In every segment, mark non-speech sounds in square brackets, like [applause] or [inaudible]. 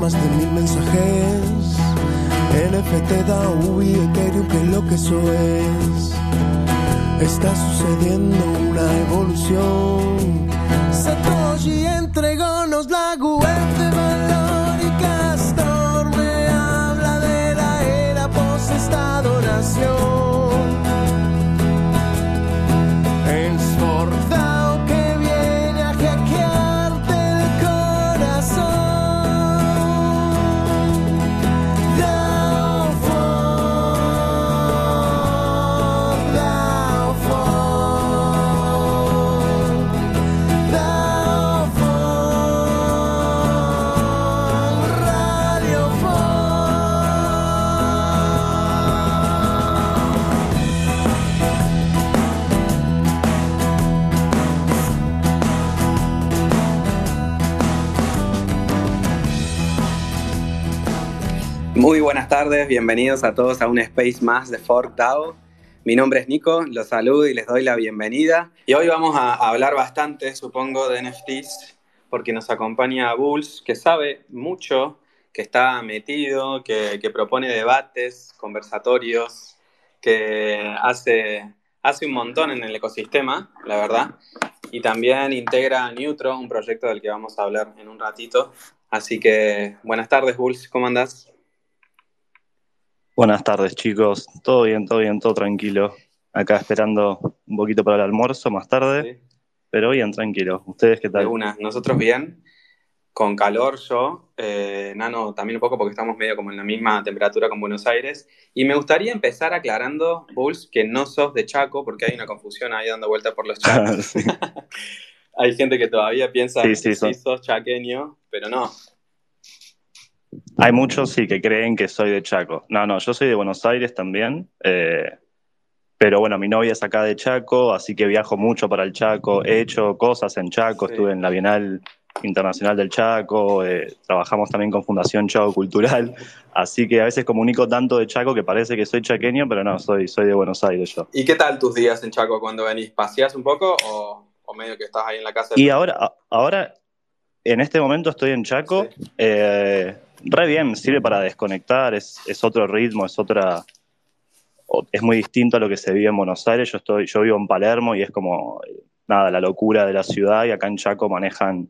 más de mil mensajes. NFT, DAO y Ethereum, que lo que eso es. Está sucediendo una evolución. Satoshi entregónos la web Muy buenas tardes, bienvenidos a todos a un space más de Fork DAO. Mi nombre es Nico, los saludo y les doy la bienvenida. Y hoy vamos a hablar bastante, supongo, de NFTs, porque nos acompaña Bulls, que sabe mucho, que está metido, que, que propone debates, conversatorios, que hace, hace un montón en el ecosistema, la verdad. Y también integra Neutro, un proyecto del que vamos a hablar en un ratito. Así que buenas tardes, Bulls, ¿cómo andás? Buenas tardes, chicos. Todo bien, todo bien, todo tranquilo. Acá esperando un poquito para el almuerzo más tarde, Sí. pero bien, tranquilo. ¿Ustedes qué tal? una, nosotros bien, con calor yo, eh, Nano también un poco porque estamos medio como en la misma temperatura con Buenos Aires. Y me gustaría empezar aclarando, Bulls, que no sos de Chaco, porque hay una confusión ahí dando vuelta por los [laughs] chats. Sí. [laughs] hay gente que todavía piensa Sí, que sí, sos chaqueño, pero no. Hay muchos sí que creen que soy de Chaco. No, no, yo soy de Buenos Aires también. eh, pero bueno, mi novia es acá de Chaco, así que viajo mucho para el Chaco. He hecho cosas en Chaco, Sí. estuve en la Bienal Internacional del Chaco, eh, trabajamos también con Fundación Chaco Cultural, así que a veces comunico tanto de Chaco que parece que soy chaqueño, pero no, soy, soy de Buenos Aires yo. ¿Y qué tal tus días en Chaco cuando venís? ¿Paseás un poco o, o medio que estás ahí en la casa? Y ahora, ahora, en este momento estoy en Chaco. Sí. eh, re bien, sirve para desconectar, es, es otro ritmo, es otra. Es muy distinto a lo que se vive en Buenos Aires. Yo, estoy, yo vivo en Palermo y es como, nada, la locura de la ciudad. Y acá en Chaco manejan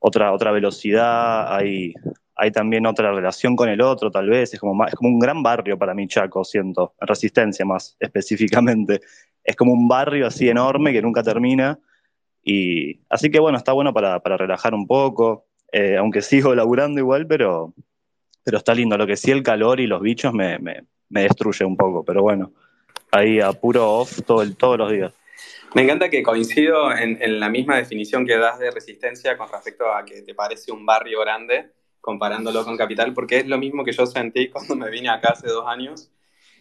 otra, otra velocidad, hay, hay también otra relación con el otro, tal vez. Es como, es como un gran barrio para mí, Chaco, siento. En Resistencia más [laughs] específicamente. Es como un barrio así enorme que nunca termina. Y así que bueno, está bueno para, para relajar un poco, eh, aunque sigo laburando igual, pero, pero está lindo. Lo que sí el calor y los bichos me, me, destruye un poco, pero bueno, ahí a puro off todo todos los días. Me encanta que coincido en, la misma definición que das de resistencia con respecto a que te parece un barrio grande comparándolo con Capital, porque es lo mismo que yo sentí [laughs] cuando me vine acá hace dos años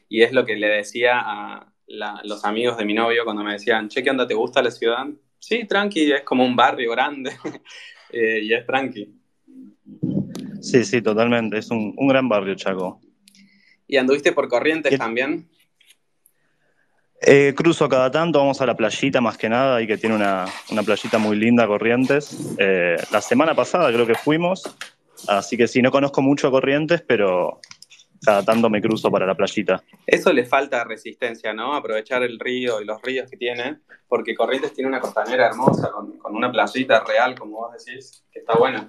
y es lo que le decía a los amigos de mi novio cuando me decían, che, ¿qué onda? ¿Te gusta la ciudad? Sí, tranqui, es como un barrio grande [laughs] eh, y es tranqui. Sí, sí, totalmente, es un, un gran barrio, Chaco. ¿Y anduviste por Corrientes ¿Qué- también? Eh, cruzo cada tanto, vamos a la playita más que nada, ahí que tiene una, una playita muy linda, Corrientes. Eh, la semana pasada creo que fuimos, así que sí, no conozco mucho Corrientes, pero cada tanto me cruzo para la playita. Eso le falta resistencia, ¿no? Aprovechar el río y los ríos que tiene, porque Corrientes tiene una costanera hermosa con, con una playita real, como vos decís, que está buena.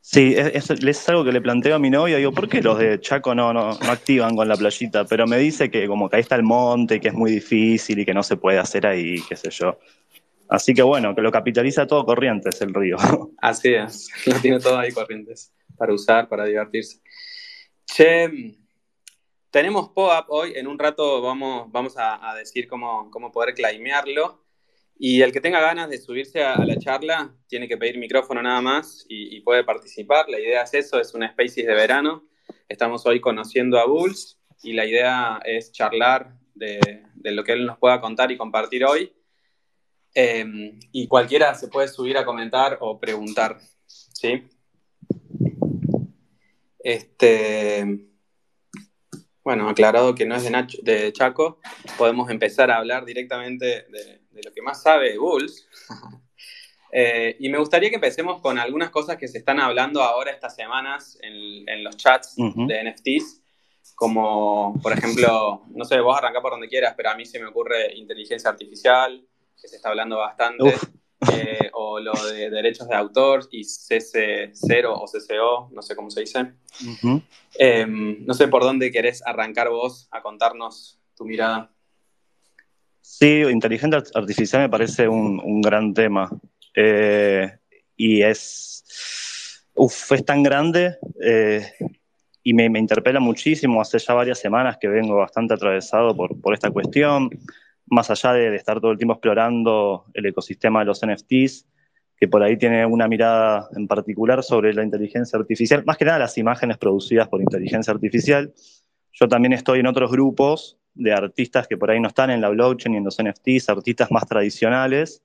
Sí, es, es- es algo que le planteo a mi novia, digo, ¿por qué los de Chaco no, no, no activan con la playita? Pero me dice que como que ahí está el monte, que es muy difícil y que no se puede hacer ahí, qué sé yo. Así que bueno, que lo capitaliza todo Corrientes el río. Así es, lo tiene todo ahí Corrientes, para usar, para divertirse. Che, tenemos POAP hoy, en un rato vamos, vamos a, a decir cómo, cómo poder claimearlo. Y el que tenga ganas de subirse a, a la charla tiene que pedir micrófono nada más y, y puede participar. La idea es eso, es un Spaces de verano. Estamos hoy conociendo a Bulls y la idea es charlar de, de lo que él nos pueda contar y compartir hoy. Eh, y cualquiera se puede subir a comentar o preguntar, ¿sí? Este, bueno, aclarado que no es de, Nacho, de Chaco, podemos empezar a hablar directamente de, de lo que más sabe Bulls. [laughs] Eh, y me gustaría que empecemos con algunas cosas que se están hablando ahora estas semanas en, los chats de NFTs, como por ejemplo, no sé, vos arrancá por donde quieras, pero a mí se me ocurre inteligencia artificial, que se está hablando bastante, eh, o lo de derechos de autor y CC0 o CCO, no sé cómo se dice. Em, no sé por dónde querés arrancar vos a contarnos tu mirada. Sí, inteligencia artificial me parece un gran tema. Eh, y es, uf, es tan grande eh, y me, me, interpela muchísimo. Hace ya varias semanas que vengo bastante atravesado por, por esta cuestión, más allá de, estar todo el tiempo explorando el ecosistema de los NFTs, que por ahí tiene una mirada en particular sobre la inteligencia artificial, más que nada las imágenes producidas por inteligencia artificial. Yo también estoy en otros grupos de artistas que por ahí no están en la blockchain y en los NFTs, artistas más tradicionales,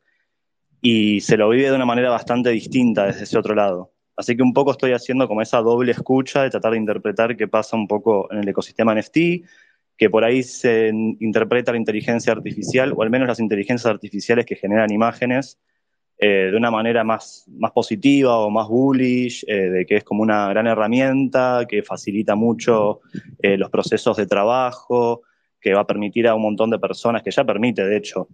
y se lo vive de una manera bastante distinta desde ese otro lado. Así que un poco estoy haciendo como esa doble escucha de tratar de interpretar qué pasa un poco en el ecosistema NFT, que por ahí se interpreta la inteligencia artificial, o al menos las inteligencias artificiales que generan imágenes, eh, de una manera más, más positiva o más bullish, eh, de que es como una gran herramienta que facilita mucho eh, los procesos de trabajo, que va a permitir a un montón de personas, que ya permite, de hecho,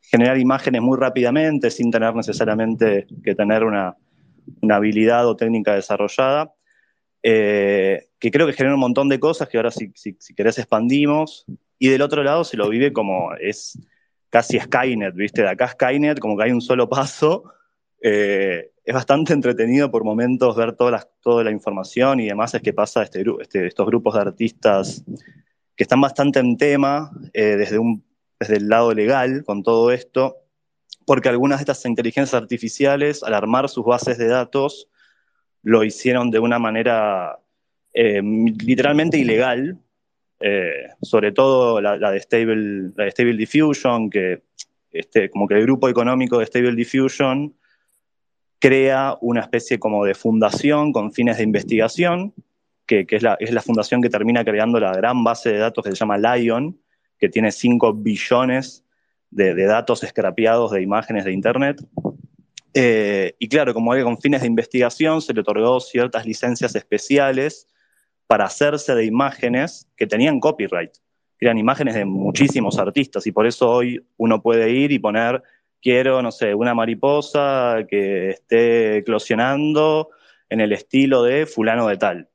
generar imágenes muy rápidamente sin tener necesariamente que tener una, habilidad o técnica desarrollada, que creo que genera un montón de cosas que ahora si, si, querés expandimos, y del otro lado se lo vive como es casi Skynet, ¿viste? De acá Skynet, como que hay un solo paso. Eh, es bastante entretenido por momentos ver toda la, la información y demás es que pasa este, este, estos grupos de artistas que están bastante en tema eh, desde, un, desde el lado legal con todo esto, porque algunas de estas inteligencias artificiales, al armar sus bases de datos, lo hicieron de una manera eh, literalmente ilegal, eh, sobre todo la, de Stable, la de Stable Diffusion, que este, como que el grupo económico de Stable Diffusion crea una especie como de fundación con fines de investigación, que, es, la, es, la, fundación que termina creando la gran base de datos que se llama Lion, que tiene 5 billones de, datos escrapeados de imágenes de Internet. Eh, y claro, como que con fines de investigación se le otorgó ciertas licencias especiales para hacerse de imágenes que tenían copyright, eran imágenes de muchísimos artistas, y por eso hoy uno puede ir y poner, quiero, no sé, una mariposa que esté eclosionando en el estilo de fulano de tal.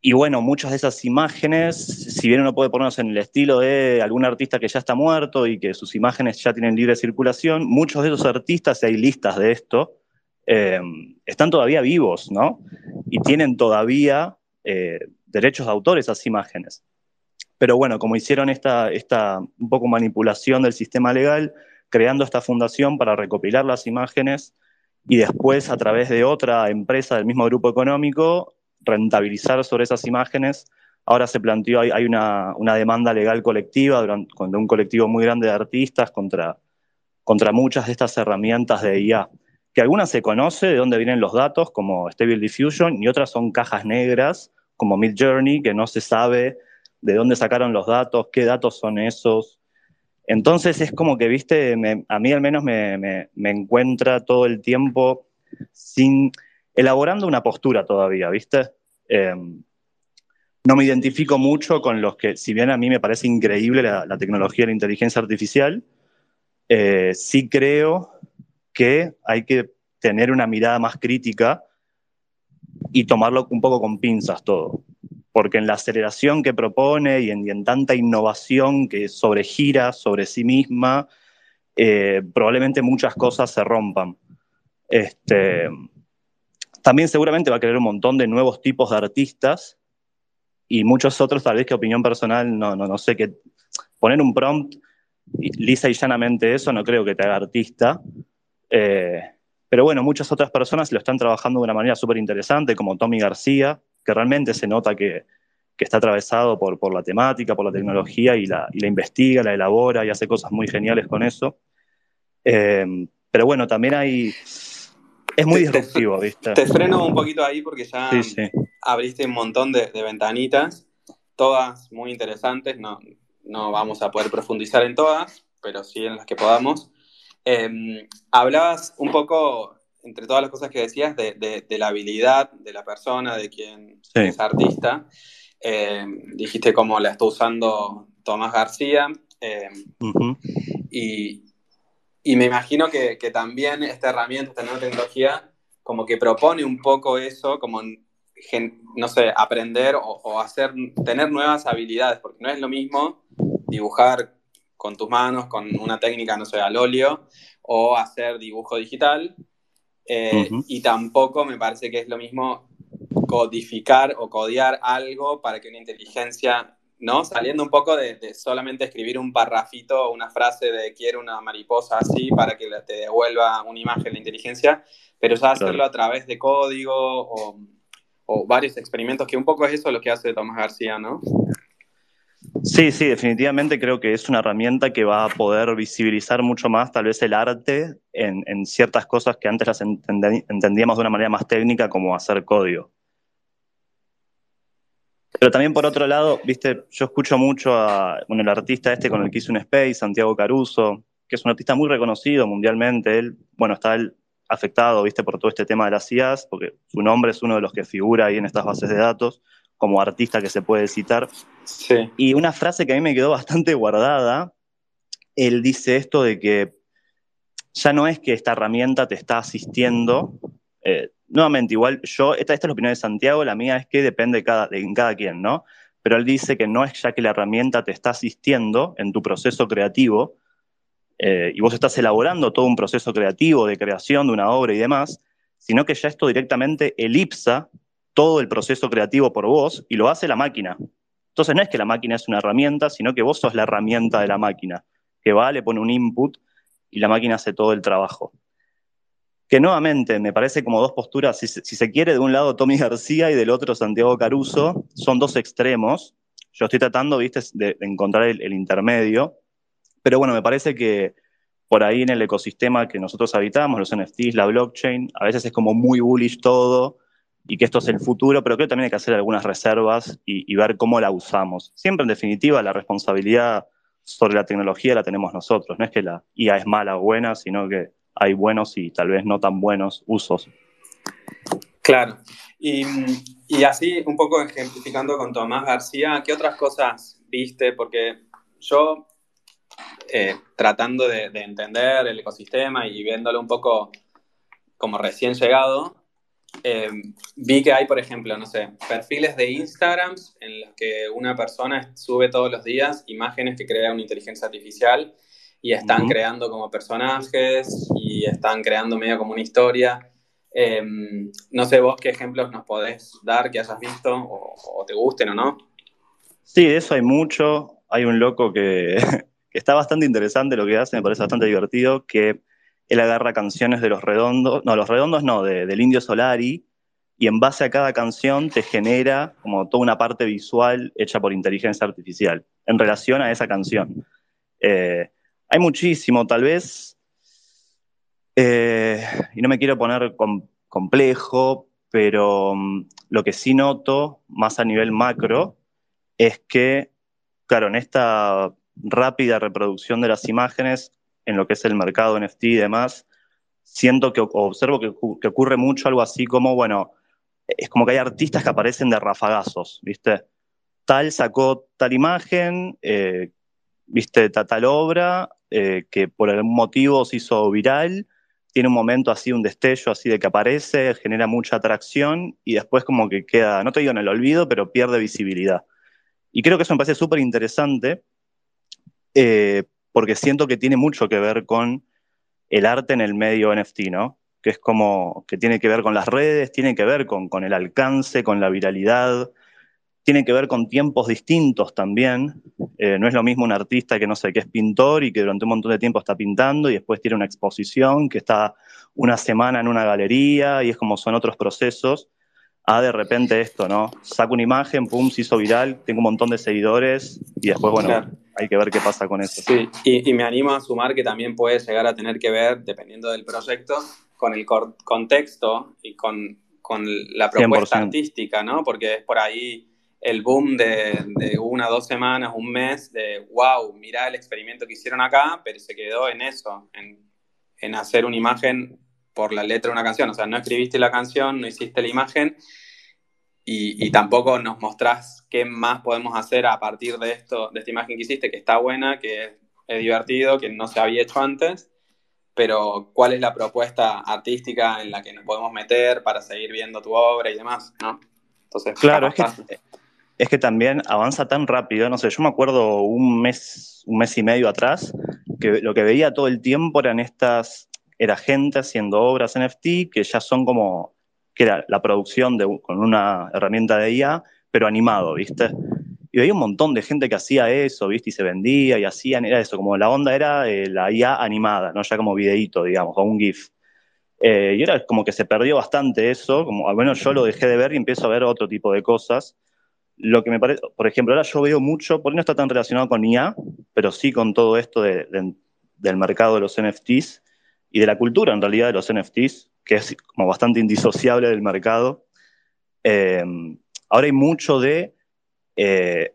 Y bueno, muchas de esas imágenes, si bien uno puede ponernos en el estilo de algún artista que ya está muerto y que sus imágenes ya tienen libre circulación, muchos de esos artistas, y hay listas de esto, eh, están todavía vivos, ¿no? Y tienen todavía eh, derechos de autor esas imágenes. Pero bueno, como hicieron esta, esta un poco manipulación del sistema legal, creando esta fundación para recopilar las imágenes y después a través de otra empresa del mismo grupo económico rentabilizar sobre esas imágenes. Ahora se planteó, hay, una, demanda legal colectiva de un colectivo muy grande de artistas contra, contra muchas de estas herramientas de IA, que algunas se conoce de dónde vienen los datos, como Stable Diffusion, y otras son cajas negras, como Mid Journey, que no se sabe de dónde sacaron los datos, qué datos son esos. Entonces es como que, viste, a mí al menos me, me encuentra todo el tiempo sin elaborando una postura todavía, ¿viste? Em, no me identifico mucho con los que, si bien a mí me parece increíble la, tecnología de la inteligencia artificial, eh, sí creo que hay que tener una mirada más crítica y tomarlo un poco con pinzas todo. Porque en la aceleración que propone y en, tanta innovación que sobregira sobre sí misma, eh, probablemente muchas cosas se rompan. Este, también seguramente va a crear un montón de nuevos tipos de artistas y muchos otros, tal vez que opinión personal, no, no, no sé qué. Poner un prompt lisa y llanamente eso no creo que te haga artista. Eh, pero bueno, muchas otras personas lo están trabajando de una manera súper interesante, como Tommy García, que realmente se nota que, que está atravesado por, por, la temática, por la tecnología y la, y la, investiga, la elabora y hace cosas muy geniales con eso. Eh, pero bueno, también hay es muy disruptivo, ¿viste? Te freno un poquito ahí porque ya abriste un montón de, ventanitas, todas muy interesantes, no, no vamos a poder profundizar en todas, pero sí en las que podamos. Em, hablabas un poco, entre todas las cosas que decías, de, la habilidad de la persona, de quien es artista. Em, dijiste cómo la está usando Tomás García. Em, y, me imagino que, también esta herramienta, esta nueva tecnología, como que propone un poco eso, como, no sé, aprender o, o hacer, tener nuevas habilidades, porque no es lo mismo dibujar con tus manos, con una técnica, no sé, al óleo, o hacer dibujo digital. Eh, y tampoco me parece que es lo mismo codificar o codiar algo para que una inteligencia, ¿no? Saliendo un poco de, solamente escribir un parrafito o una frase de quiero una mariposa así para que te devuelva una imagen la inteligencia, pero ya hacerlo a través de código o, o varios experimentos, que un poco es eso lo que hace Tomás García, ¿no? Sí, sí, definitivamente creo que es una herramienta que va a poder visibilizar mucho más tal vez el arte en, ciertas cosas que antes las entendíamos de una manera más técnica como hacer código. Pero también por otro lado, viste, yo escucho mucho a bueno, el artista este con el que hice un space, Santiago Caruso, que es un artista muy reconocido mundialmente. Él, bueno, está él afectado, viste, por todo este tema de las IAS, porque su nombre es uno de los que figura ahí en estas bases de datos como artista que se puede citar. Y una frase que a mí me quedó bastante guardada, él dice esto de que ya no es que esta herramienta te está asistiendo. Eh, nuevamente, igual yo, esta, esta, es la opinión de Santiago, la mía es que depende de cada, de cada quien, ¿no? Pero él dice que no es ya que la herramienta te está asistiendo en tu proceso creativo, eh, y vos estás elaborando todo un proceso creativo de creación de una obra y demás, sino que ya esto directamente elipsa todo el proceso creativo por vos y lo hace la máquina. Entonces no es que la máquina es una herramienta, sino que vos sos la herramienta de la máquina, que va, le pone un input y la máquina hace todo el trabajo. Que nuevamente me parece como dos posturas, si, se quiere, de un lado Tommy García y del otro Santiago Caruso, son dos extremos. Yo estoy tratando, viste, de, encontrar el, el intermedio, pero bueno, me parece que por ahí en el ecosistema que nosotros habitamos, los NFTs, la blockchain, a veces es como muy bullish todo, y que esto es el futuro, pero creo que también hay que hacer algunas reservas y, ver cómo la usamos. Siempre, en definitiva, la responsabilidad sobre la tecnología la tenemos nosotros. No es que la IA es mala o buena, sino que hay buenos y tal vez no tan buenos usos. Claro. Y, así, un poco ejemplificando con Tomás García, ¿qué otras cosas viste? Porque yo, eh, tratando de entender el ecosistema y viéndolo un poco como recién llegado, eh, vi que hay, por ejemplo, no sé, perfiles de Instagram en los que una persona sube todos los días imágenes que crea una inteligencia artificial y están creando como personajes y están creando medio como una historia. Eh, no sé vos qué ejemplos nos podés dar que hayas visto o, te gusten o no. Sí, de eso hay mucho. Hay un loco que, [laughs] que está bastante interesante lo que hace, me parece bastante divertido, que él agarra canciones de los redondos, no, los redondos no, del Indio Solari, y en base a cada canción te genera como toda una parte visual hecha por inteligencia artificial en relación a esa canción. Eh, hay muchísimo, tal vez, eh, y no me quiero poner complejo, pero mm, lo que sí noto, más a nivel macro, es que, claro, en esta rápida reproducción de las imágenes, en lo que es el mercado NFT y demás, siento que observo que, ocurre mucho algo así como, bueno, es como que hay artistas que aparecen de rafagazos, ¿viste? Tal sacó tal imagen, eh, ¿viste? Tal, obra, eh, que por algún motivo se hizo viral, tiene un momento así, un destello así de que aparece, genera mucha atracción y después como que queda, no te digo en el olvido, pero pierde visibilidad. Y creo que eso me parece súper interesante, eh, porque siento que tiene mucho que ver con el arte en el medio NFT, ¿no? Que es como que tiene que ver con las redes, tiene que ver con, el alcance, con la viralidad, tiene que ver con tiempos distintos también. Eh, no es lo mismo un artista que no sé, que es pintor y que durante un montón de tiempo está pintando y después tiene una exposición que está una semana en una galería y es como son otros procesos. Ah, de repente esto, ¿no? Saco una imagen, pum, se hizo viral, tengo un montón de seguidores y después, bueno, hay que ver qué pasa con eso. Sí, y, me animo a sumar que también puede llegar a tener que ver, dependiendo del proyecto, con el contexto y con, la propuesta artística, ¿no? Porque es por ahí el boom de, de, una, dos semanas, un mes, de wow, mirá el experimento que hicieron acá, pero se quedó en eso, en en hacer una imagen por la letra de una canción. O sea, no escribiste la canción, no hiciste la imagen y, tampoco nos mostrás qué más podemos hacer a partir de esto, de esta imagen que hiciste, que está buena, que es, divertido, que no se había hecho antes, pero cuál es la propuesta artística en la que nos podemos meter para seguir viendo tu obra y demás, ¿no? Entonces, claro, es que, es que también avanza tan rápido, no sé, yo me acuerdo un mes, un mes y medio atrás, que lo que veía todo el tiempo eran estas era gente haciendo obras NFT que ya son como, que era la producción de, con una herramienta de IA, pero animado, ¿viste? Y veía un montón de gente que hacía eso, ¿viste? Y se vendía y hacían, era eso, como la onda era eh, la IA animada, ¿no? Ya como videíto, digamos, o un GIF. Eh, y era como que se perdió bastante eso, como menos yo lo dejé de ver y empiezo a ver otro tipo de cosas. Lo que me parece, por ejemplo, ahora yo veo mucho, por no está tan relacionado con IA, pero sí con todo esto del mercado de los NFTs, y de la cultura en realidad de los NFTs, que es como bastante indisociable del mercado. Eh, ahora hay mucho de eh,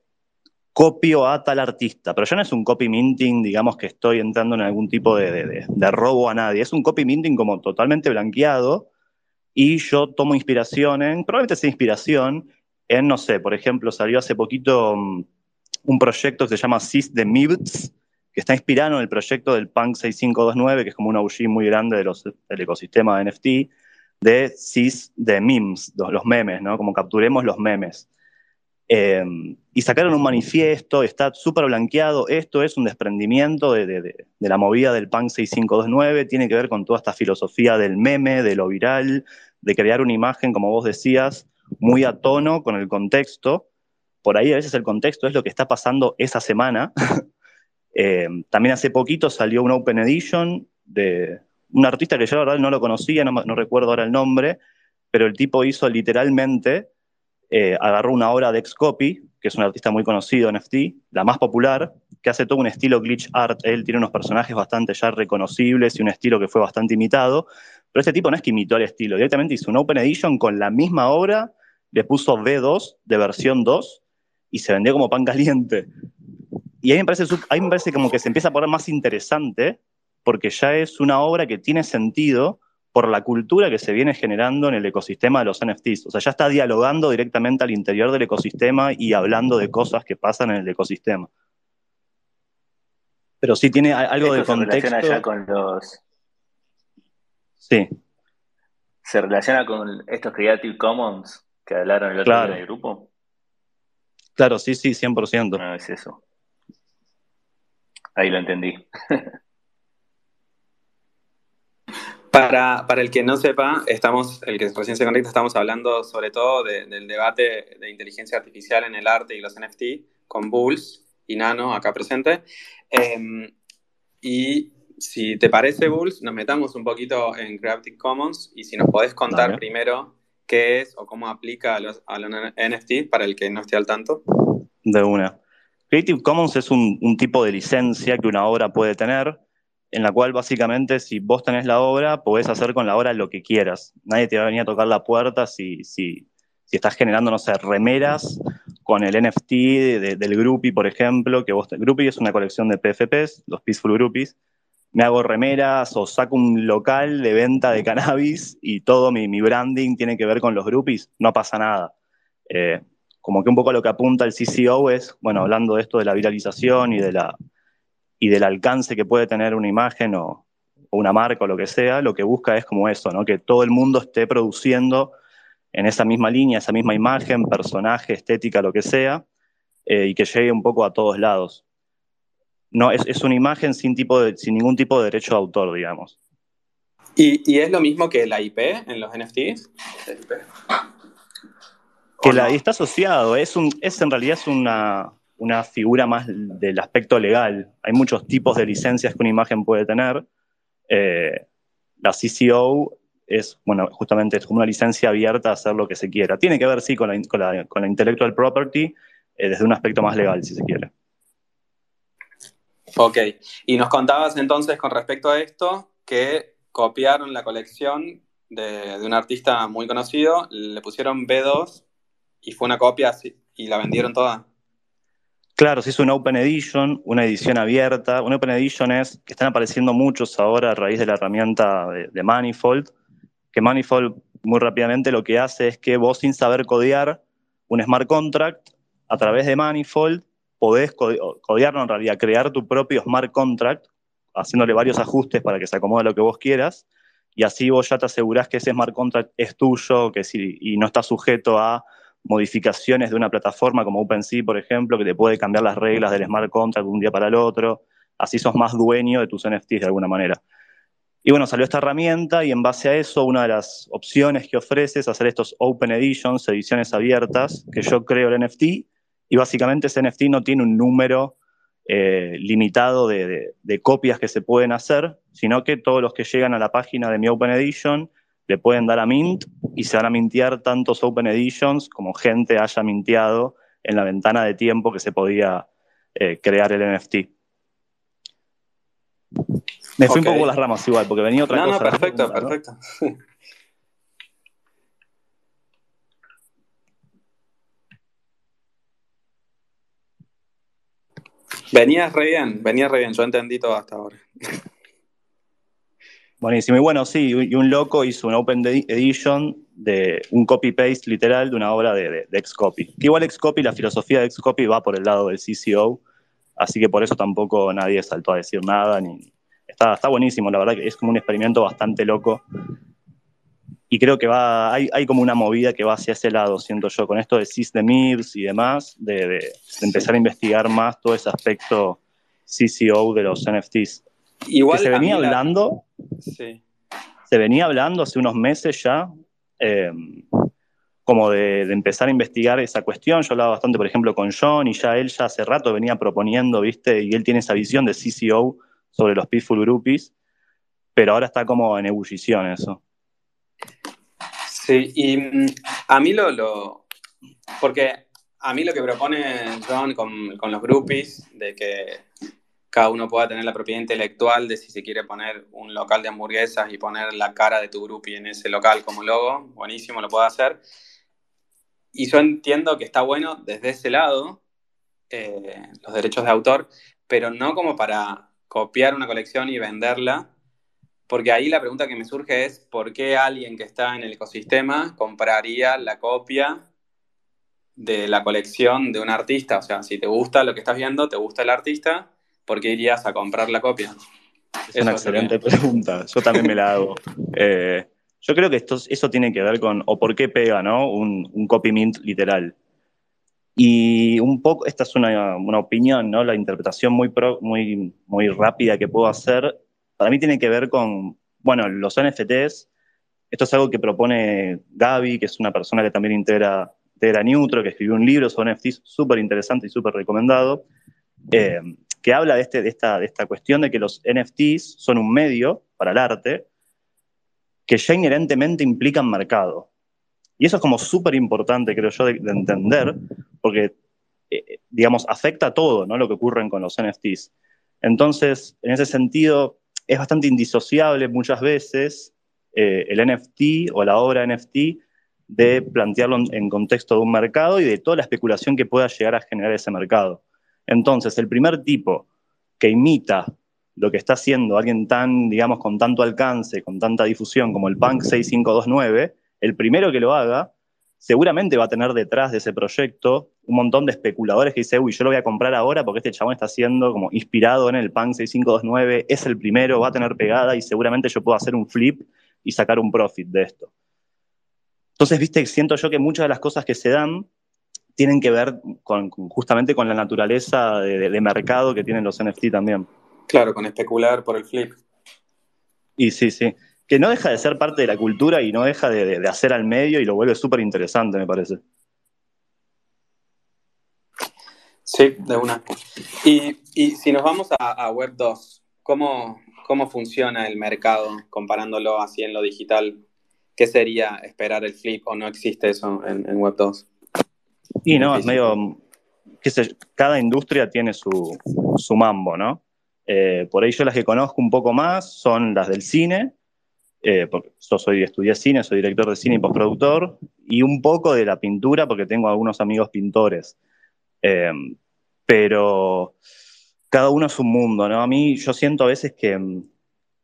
copio a tal artista, pero ya no es un copy minting, digamos que estoy entrando en algún tipo de, robo a nadie, es un copy minting como totalmente blanqueado y yo tomo inspiración en, probablemente sea inspiración en, no sé, por ejemplo, salió hace poquito mm, un proyecto que se llama Sys de Mibs, que está inspirado en el proyecto del Punk 6529, que es como un OG muy grande de los, del ecosistema de NFT, de CIS de memes, los memes, ¿no? Como capturemos los memes. Eh, y sacaron un manifiesto, está súper blanqueado, esto es un desprendimiento de, de, la movida del Punk 6529, tiene que ver con toda esta filosofía del meme, de lo viral, de crear una imagen, como vos decías, muy a tono con el contexto. Por ahí a veces el contexto es lo que está pasando esa semana, [laughs] Eh, también hace poquito salió una Open Edition de un artista que yo la verdad no lo conocía, no, recuerdo ahora el nombre, pero el tipo hizo literalmente, eh, agarró una obra de Xcopy, que es un artista muy conocido en NFT, la más popular, que hace todo un estilo glitch art. Él tiene unos personajes bastante ya reconocibles y un estilo que fue bastante imitado, pero este tipo no es que imitó el estilo, directamente hizo una Open Edition con la misma obra, le puso V2 de versión 2 y se vendió como pan caliente. Y ahí me, parece, ahí me parece como que se empieza a poner más interesante, porque ya es una obra que tiene sentido por la cultura que se viene generando en el ecosistema de los NFTs. O sea, ya está dialogando directamente al interior del ecosistema y hablando de cosas que pasan en el ecosistema. Pero sí tiene algo de contexto. Se relaciona ya con los. Sí. Se relaciona con estos Creative Commons que hablaron el otro día en el grupo. Claro, sí, sí, 100%. No, es eso. Ahí lo entendí. [laughs] Para, el que no sepa, estamos, el que recién se conecta, estamos hablando sobre todo del debate de inteligencia artificial en el arte y los NFT con Bulls y Nano acá presente. Em, y si te parece, Bulls, nos metamos un poquito en Creative Commons y si nos podés contar primero qué es o cómo aplica a los, a los NFT para el que no esté al tanto. De una. Creative Commons es un, tipo de licencia que una obra puede tener, en la cual básicamente si vos tenés la obra, podés hacer con la obra lo que quieras. Nadie te va a venir a tocar la puerta si, si, si estás generando, no sé, remeras con el NFT del Groupie, por ejemplo, que vos, Groupie es una colección de PFPs, los Peaceful Groupies, me hago remeras o saco un local de venta de cannabis y todo mi, mi branding tiene que ver con los groupies, no pasa nada. Eh, como que un poco lo que apunta el CCO es, bueno, hablando de esto de la viralización y, de la, y del alcance que puede tener una imagen o, una marca o lo que sea, lo que busca es como eso, ¿no? que todo el mundo esté produciendo en esa misma línea, esa misma imagen, personaje, estética, lo que sea, eh, y que llegue un poco a todos lados. No, es, es una imagen sin, tipo de, sin ningún tipo de derecho de autor, digamos. ¿Y, ¿Y, es lo mismo que la IP en los NFTs? Que la, está asociado, es, un, es en realidad es una, una figura más del aspecto legal. Hay muchos tipos de licencias que una imagen puede tener. Eh, la CCO es, bueno, justamente es como una licencia abierta a hacer lo que se quiera. Tiene que ver, sí, con la, con la, con la intellectual property eh, desde un aspecto más legal, si se quiere. Ok, y nos contabas entonces con respecto a esto que copiaron la colección de, de un artista muy conocido, le pusieron B2 y fue una copia y la vendieron toda. Claro, se hizo una Open Edition, una edición abierta. Una Open Edition es que están apareciendo muchos ahora a raíz de la herramienta de, Manifold, que Manifold muy rápidamente lo que hace es que vos sin saber codear un smart contract a través de Manifold podés codearlo en realidad, crear tu propio smart contract haciéndole varios ajustes para que se acomode lo que vos quieras y así vos ya te asegurás que ese smart contract es tuyo que si, y no está sujeto a modificaciones de una plataforma como OpenSea, por ejemplo, que te puede cambiar las reglas del smart contract de un día para el otro. Así sos más dueño de tus NFTs de alguna manera. Y bueno, salió esta herramienta y en base a eso, una de las opciones que ofrece es hacer estos Open Editions, ediciones abiertas, que yo creo el NFT, y básicamente ese NFT no tiene un número eh, limitado de, de, copias que se pueden hacer, sino que todos los que llegan a la página de mi Open Edition le pueden dar a Mint y se van a mintear tantos Open Editions como gente haya minteado en la ventana de tiempo que se podía eh, crear el NFT. Me fui un poco las ramas igual, porque venía otra cosa. No, perfecto, perfecto. [laughs] Venías re bien, venías re bien, yo entendí todo hasta ahora. [laughs] Buenísimo. Y bueno, sí, y un loco hizo un Open Edition de un copy-paste literal de una obra de, de, Xcopy. igual Xcopy, la filosofía de Xcopy va por el lado del CCO, así que por eso tampoco nadie saltó a decir nada. Ni... Está, está buenísimo, la verdad que es como un experimento bastante loco. Y creo que va, hay, hay como una movida que va hacia ese lado, siento yo, con esto de SysDemIRS y demás, de, de empezar a investigar más todo ese aspecto CCO de los NFTs. Igual se venía hablando. Se venía hablando hace unos meses ya, em, como de, empezar a investigar esa cuestión. Yo hablaba bastante, por ejemplo, con John y ya él ya hace rato venía proponiendo, ¿viste? Y él tiene esa visión de CCO sobre los Peaceful Groupies, pero ahora está como en ebullición eso. Sí, y mm, a mí lo, lo, porque a mí lo que propone John con, con los groupies, de que cada uno pueda tener la propiedad intelectual de si se quiere poner un local de hamburguesas y poner la cara de tu grupo en ese local como logo, buenísimo, lo puede hacer. Y yo entiendo que está bueno desde ese lado, eh, los derechos de autor, pero no como para copiar una colección y venderla, porque ahí la pregunta que me surge es, ¿por qué alguien que está en el ecosistema compraría la copia de la colección de un artista? O sea, si te gusta lo que estás viendo, te gusta el artista, ¿por qué irías a comprar la copia? Es una excelente pregunta, yo también me la hago. [laughs] Eh, yo creo que esto, eso tiene que ver con, o por qué pega, ¿no? Un, copy mint literal. Y un poco, esta es una, opinión, ¿no? La interpretación muy, muy, muy rápida que puedo hacer, para mí tiene que ver con, bueno, los NFTs. Esto es algo que propone Gaby, que es una persona que también integra, integra Neutro, que escribió un libro sobre NFTs súper interesante y súper recomendado. Eh, que habla de, este, de, esta, de esta cuestión de que los NFTs son un medio para el arte que ya inherentemente implican mercado. Y eso es como súper importante, creo yo, de, entender, porque, eh, digamos, afecta a todo ¿no? lo que ocurre con los NFTs. Entonces, en ese sentido, es bastante indisociable muchas veces eh, el NFT o la obra NFT de plantearlo en contexto de un mercado y de toda la especulación que pueda llegar a generar ese mercado. Entonces, el primer tipo que imita lo que está haciendo alguien tan, digamos, con tanto alcance, con tanta difusión como el Punk 6529, el primero que lo haga, seguramente va a tener detrás de ese proyecto un montón de especuladores que dicen, uy, yo lo voy a comprar ahora porque este chabón está siendo como inspirado en el Punk 6529, es el primero, va a tener pegada y seguramente yo puedo hacer un flip y sacar un profit de esto. Entonces, viste, siento yo que muchas de las cosas que se dan tienen que ver con, justamente con la naturaleza de, mercado que tienen los NFT también. Claro, con especular por el flip. Y sí, sí. Que no deja de ser parte de la cultura y no deja de, hacer al medio y lo vuelve súper interesante, me parece. Sí, de una. Y, si nos vamos a, Web 2, ¿cómo, ¿cómo funciona el mercado comparándolo así en lo digital? ¿Qué sería esperar el flip o no existe eso en, en Web 2? Y no, es medio, qué sé, cada industria tiene su, su mambo, ¿no? Eh, por ahí yo las que conozco un poco más son las del cine, eh, porque yo soy, estudié cine, soy director de cine y postproductor, y un poco de la pintura, porque tengo algunos amigos pintores. Eh, pero cada uno es un mundo, ¿no? A mí yo siento a veces que mm,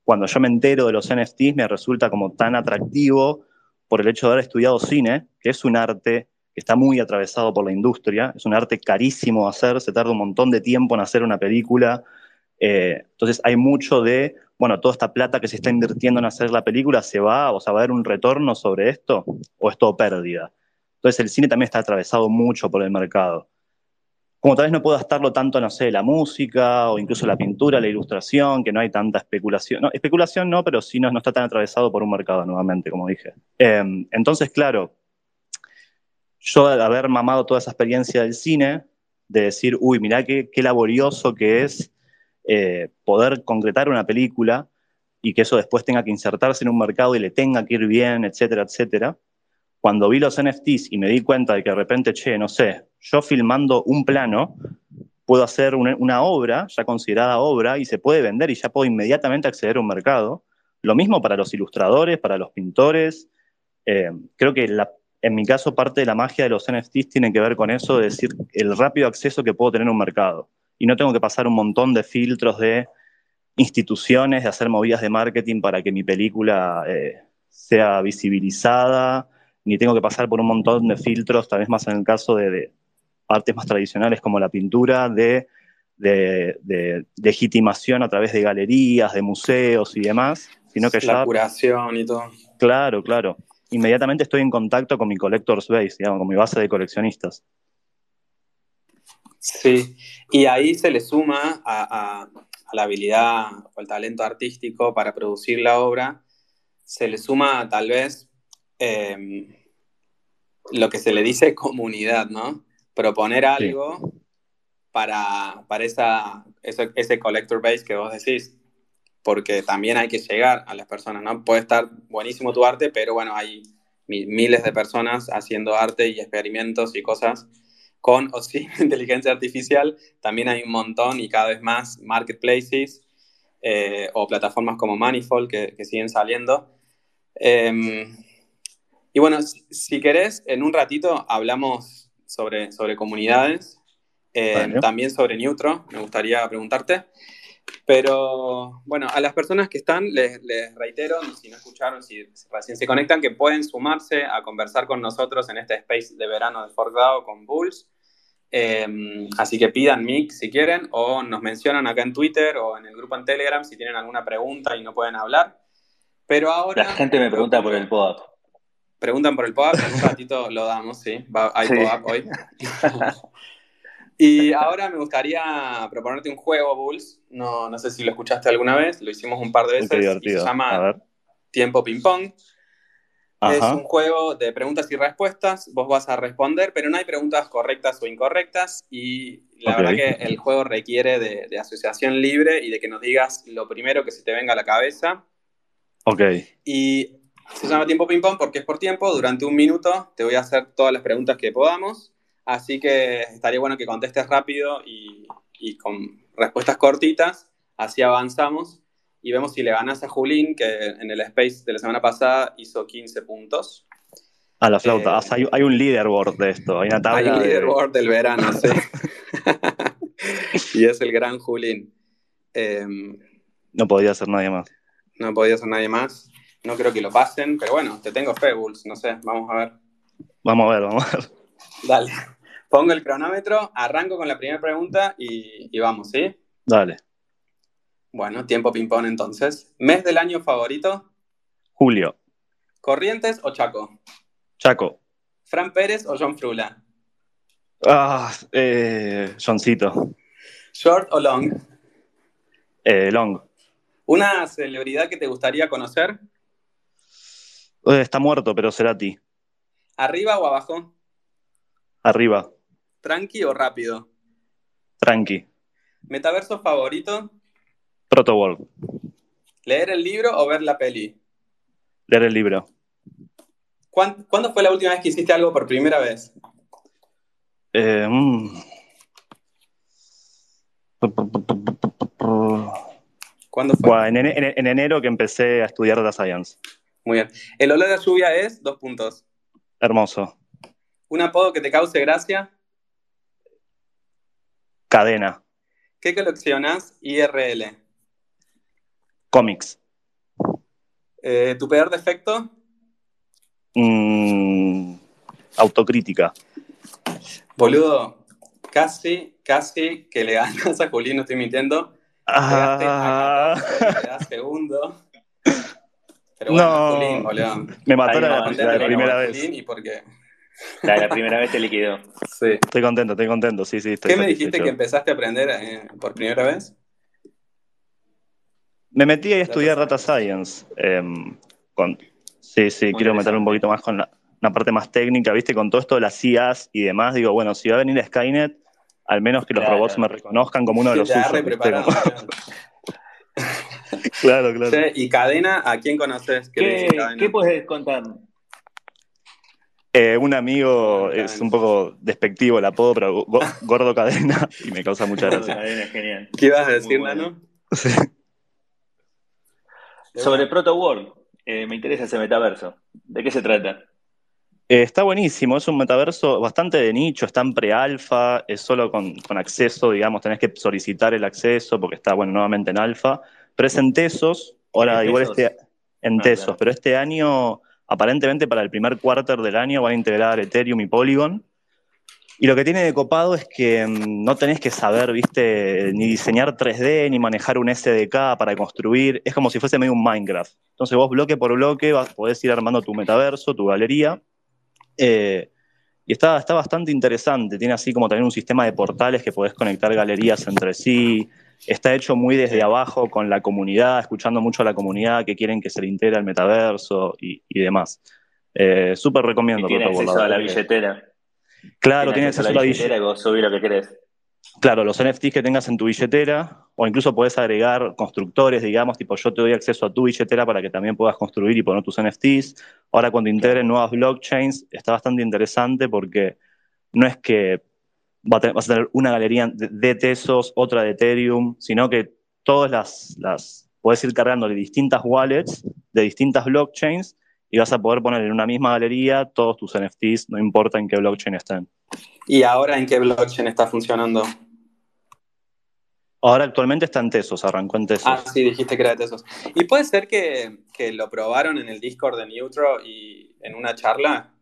cuando yo me entero de los NFTs me resulta como tan atractivo por el hecho de haber estudiado cine, que es un arte está muy atravesado por la industria, es un arte carísimo de hacer, se tarda un montón de tiempo en hacer una película, eh, entonces hay mucho de, bueno, toda esta plata que se está invirtiendo en hacer la película, ¿se va? O sea, ¿va a haber un retorno sobre esto? ¿O es todo pérdida? Entonces el cine también está atravesado mucho por el mercado. Como tal vez no puedo gastarlo tanto, no sé, la música o incluso la pintura, la ilustración, que no hay tanta especulación. No, especulación no, pero sí no, está tan atravesado por un mercado nuevamente, como dije. Em, entonces, claro, yo haber mamado toda esa experiencia del cine, de decir, uy, mirá qué, qué laborioso que es eh, poder concretar una película y que eso después tenga que insertarse en un mercado y le tenga que ir bien, etcétera, etcétera. Cuando vi los NFTs y me di cuenta de que de repente, che, no sé, yo filmando un plano, puedo hacer una, obra, ya considerada obra, y se puede vender y ya puedo inmediatamente acceder a un mercado. Lo mismo para los ilustradores, para los pintores. Eh, creo que en mi caso parte de la magia de los NFTs tiene que ver con eso, de decir el rápido acceso que puedo tener a un mercado y no tengo que pasar un montón de filtros de instituciones, de hacer movidas de marketing para que mi película eh, sea visibilizada, ni tengo que pasar por un montón de filtros, tal vez más en el caso de, artes más tradicionales como la pintura, de, de, legitimación a través de galerías, de museos y demás, sino que la ya... curación y todo. Claro, claro. Inmediatamente estoy en contacto con mi collector's base, digamos, con mi base de coleccionistas. Sí, y ahí se le suma a, la habilidad o el talento artístico para producir la obra, se le suma tal vez em, lo que se le dice [laughs] comunidad, ¿no? Proponer algo para, para esa, ese, ese collector base que vos decís porque también hay que llegar a las personas, ¿no? Puede estar buenísimo tu arte, pero bueno, hay miles de personas haciendo arte y experimentos y cosas con o sin [laughs] inteligencia artificial, también hay un montón y cada vez más marketplaces eh, o plataformas como Manifold que, siguen saliendo. Em, y bueno, si, querés, en un ratito hablamos sobre, sobre comunidades, em, también sobre Neutro, me gustaría preguntarte. Pero bueno, a las personas que están, les, les, reitero, si no escucharon, si recién se conectan, que pueden sumarse a conversar con nosotros en este space de verano de ForkDAO con Bulls. Em, así que pidan mic si quieren o nos mencionan acá en Twitter o en el grupo en Telegram si tienen alguna pregunta y no pueden hablar. Pero ahora... La gente me pregunta por el POAP. Preguntan por el POAP, en un ratito lo damos, sí. hay POAP hoy. [laughs] y [laughs] ahora me gustaría proponerte un juego, Bulls. No, no sé si lo escuchaste alguna vez, lo hicimos un par de veces. Y se llama Tiempo Ping Pong. Es un juego de preguntas y respuestas, vos vas a responder, pero no hay preguntas correctas o incorrectas y la verdad que el juego requiere de, asociación libre y de que nos digas lo primero que se te venga a la cabeza. Ok. Y se llama tiempo ping pong porque es por tiempo, durante un minuto te voy a hacer todas las preguntas que podamos, así que estaría bueno que contestes rápido y, y con respuestas cortitas, así avanzamos y vemos si le ganas a Julín, que en el Space de la semana pasada hizo 15 puntos. A la flauta. Eh, hay, un leaderboard de esto, hay una tabla. Hay un leaderboard del verano, sí. [laughs] y es el gran Julín. Em, no podía ser nadie más. No podía ser nadie más. No creo que lo pasen, pero bueno, te tengo fe, Bulls. No sé, vamos a ver. Vamos a ver, vamos a ver. Dale. Pongo el cronómetro, arranco con la primera pregunta y, y vamos, ¿sí? Dale. Bueno, tiempo ping-pong entonces. ¿Mes del año favorito? Julio. ¿Corrientes o Chaco? Chaco. ¿Fran Pérez o John Frula? Ah, eh, Johncito. ¿Short o long? Eh, long. ¿Una celebridad que te gustaría conocer? Eh, está muerto, pero será ti. ¿Arriba o abajo? Arriba. ¿Tranqui o rápido? Tranqui. ¿Metaverso favorito? Protoworld. ¿Leer el libro o ver la peli? Leer el libro. ¿Cuándo, fue la última vez que hiciste algo por primera vez? Eh, mm. ¿Cuándo fue? en, enero que empecé a estudiar Data Science. Muy bien. El olor de lluvia es dos puntos. Hermoso. ¿Un apodo que te cause gracia? Cadena. ¿Qué coleccionas IRL? Cómics. Eh, ¿Tu peor defecto? Mm, autocrítica. Boludo, casi, casi que le ganas a Julín, no estoy mintiendo. Ah. Le segundo. Pero bueno, No. Boludo. Me mató Ahí la, la contento, primera vez. Y porque... La, la primera vez te liquidó. Sí. Estoy contento, estoy contento, sí, sí. Estoy ¿Qué me dijiste que empezaste a aprender eh, por primera vez? Me metí a estudiar Data Science. em, con, sí, sí, quiero meterme un poquito más con la, una parte más técnica, ¿viste? Con todo esto de las IAs y demás, digo, bueno, si va a venir Skynet, al menos que los Claro. robots me reconozcan como uno de los suyos. [laughs] claro, claro. ¿Y cadena? ¿A quién conoces? ¿Qué? ¿Qué puedes contar? Eh, un amigo es cadena. un poco despectivo el apodo, pero go- gordo cadena [laughs] y me causa mucha gracia. Cadena es genial. ¿Qué ibas a decir. Nano? Sí. [laughs] Sobre Proto World, eh, me interesa ese metaverso. ¿De qué se trata? Eh, está buenísimo, es un metaverso bastante de nicho, está en pre-alfa, es solo con, con acceso, digamos, tenés que solicitar el acceso porque está, bueno, nuevamente en alfa, pero es en Tesos, ahora ¿En igual este, en Ah, Tesos, claro. pero este año, aparentemente para el primer quarter del año van a integrar Ethereum y Polygon, y lo que tiene de copado es que mm, no tenés que saber, viste, ni diseñar 3D, ni manejar un SDK para construir, es como si fuese medio un Minecraft. Entonces vos bloque por bloque vas, podés ir armando tu metaverso, tu galería, eh, y está, está bastante interesante. Tiene así como también un sistema de portales que podés conectar galerías entre sí. Está hecho muy desde abajo con la comunidad, escuchando mucho a la comunidad que quieren que se le integre al metaverso y, y demás. Eh, Súper Y recomiendo. tiene acceso a la billetera. Claro, tiene acceso a la billetera. y vos subís lo que querés. Claro, los NFTs que tengas en tu billetera, o incluso puedes agregar constructores, digamos, tipo yo te doy acceso a tu billetera para que también puedas construir y poner tus NFTs. Ahora cuando integren nuevas blockchains, está bastante interesante porque no es que va a tener- vas a tener una galería de, de Tesos, otra de Ethereum, sino que todas las, las puedes ir cargándole distintas wallets de distintas blockchains y vas a poder poner en una misma galería todos tus NFTs, no importa en qué blockchain estén. ¿Y ahora en qué blockchain está funcionando? Ahora actualmente está en Tesos, arrancó en Tesos. Ah, sí, dijiste que era de Tesos. ¿Y puede ser que, que lo probaron en el Discord de Neutro y en una charla?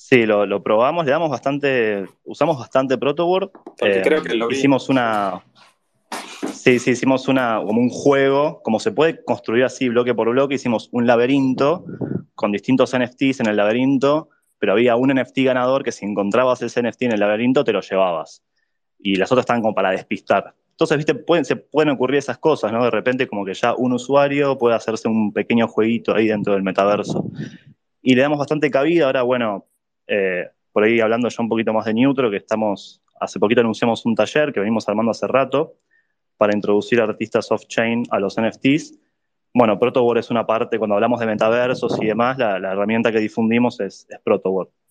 Sí, lo, lo probamos, le damos bastante, usamos bastante Protoword. Porque Eh, creo que lo vi. Hicimos una, sí, sí, hicimos una, como un juego, como se puede construir así bloque por bloque, hicimos un laberinto con distintos NFTs en el laberinto, pero había un NFT ganador que si encontrabas ese NFT en el laberinto te lo llevabas. Y las otras estaban como para despistar. Entonces, viste, pueden, se pueden ocurrir esas cosas, ¿no? De repente como que ya un usuario puede hacerse un pequeño jueguito ahí dentro del metaverso. Y le damos bastante cabida. Ahora, bueno, eh, por ahí hablando ya un poquito más de Neutro, que estamos, hace poquito anunciamos un taller que venimos armando hace rato para introducir artistas off-chain a los NFTs. Bueno, Protoword es una parte, cuando hablamos de metaversos y demás, la, herramienta que difundimos es, es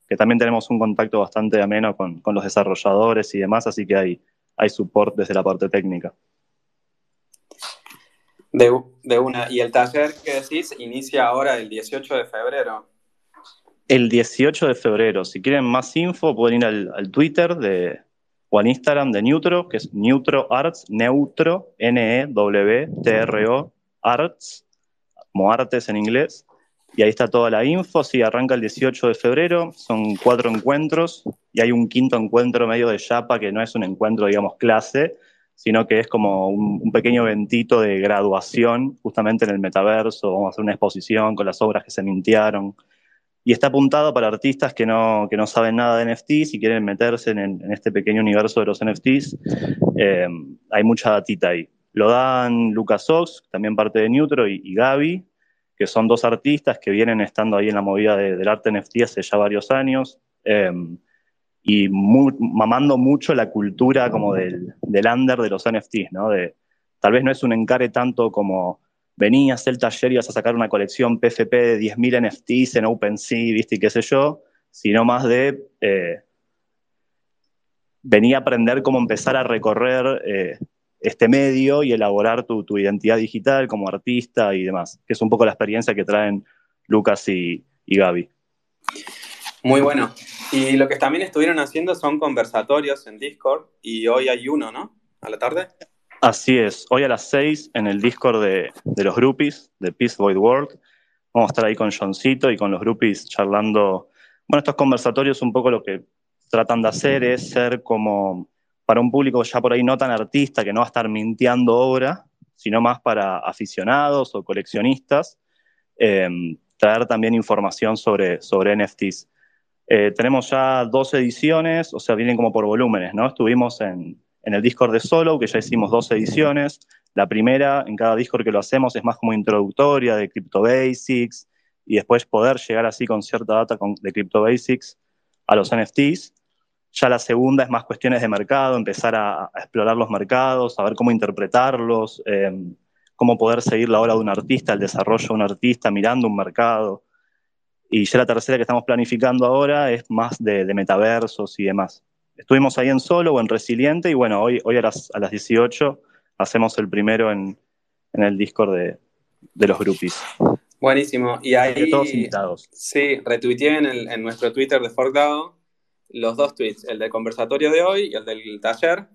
que también tenemos un contacto bastante ameno con, con los desarrolladores y demás, así que hay, hay support desde la parte técnica. De, de una. Y el taller que decís inicia ahora el 18 de febrero. El 18 de febrero, si quieren más info, pueden ir al, Twitter de, o al Instagram de Neutro, que es Neutro Arts, Neutro, N-E-W-T-R-O, Arts, como artes en inglés. Y ahí está toda la info. Sí, arranca el 18 de febrero, son cuatro encuentros y hay un quinto encuentro medio de chapa que no es un encuentro, digamos, clase, sino que es como un, un pequeño eventito de graduación justamente en el metaverso. Vamos a hacer una exposición con las obras que se mintiaron y está apuntado para artistas que no, que no saben nada de NFTs y quieren meterse en, en este pequeño universo de los NFTs. Eh, hay mucha datita ahí. Lo dan Lucas Ox, también parte de Neutro, y, y Gaby, que son dos artistas que vienen estando ahí en la movida de, del arte NFT hace ya varios años. Eh, y mamando mucho la cultura como del, del under de los NFTs, ¿no? De, tal vez no es un encare tanto como vení a hacer el taller y vas a sacar una colección PFP de 10.000 NFTs en OpenSea, viste, y qué sé yo, sino más de eh, vení a aprender cómo empezar a recorrer eh, este medio y elaborar tu, tu, identidad digital como artista y demás, que es un poco la experiencia que traen Lucas y, y Gaby. Muy bueno. Y lo que también estuvieron haciendo son conversatorios en Discord y hoy hay uno, ¿no? A la tarde. Así es. Hoy a las 6 en el Discord de, los groupies de Peace Void World. Vamos a estar ahí con Johncito y con los groupies charlando. Bueno, estos conversatorios un poco lo que tratan de hacer es ser como para un público ya por ahí no tan artista, que no va a estar mintiendo obra, sino más para aficionados o coleccionistas, eh, traer también información sobre, sobre NFTs. Eh, tenemos ya dos ediciones, o sea, vienen como por volúmenes, ¿no? Estuvimos en, el Discord de Solo, que ya hicimos dos ediciones. La primera, en cada Discord que lo hacemos, es más como introductoria de Crypto Basics y después poder llegar así con cierta data de Crypto Basics a los NFTs. Ya la segunda es más cuestiones de mercado, empezar a, explorar los mercados, a ver cómo interpretarlos, eh, cómo poder seguir la obra de un artista, el desarrollo de un artista mirando un mercado. Y ya la tercera que estamos planificando ahora es más de, metaversos y demás. Estuvimos ahí en Solo o en Resiliente y bueno, hoy, hoy a, las, a las 18 hacemos el primero en, en el Discord de, de los grupis. Buenísimo. Y ahí. todos invitados. Sí, retuiteé en, en nuestro Twitter de ForkDAO los dos tweets, el del conversatorio de hoy y el del taller,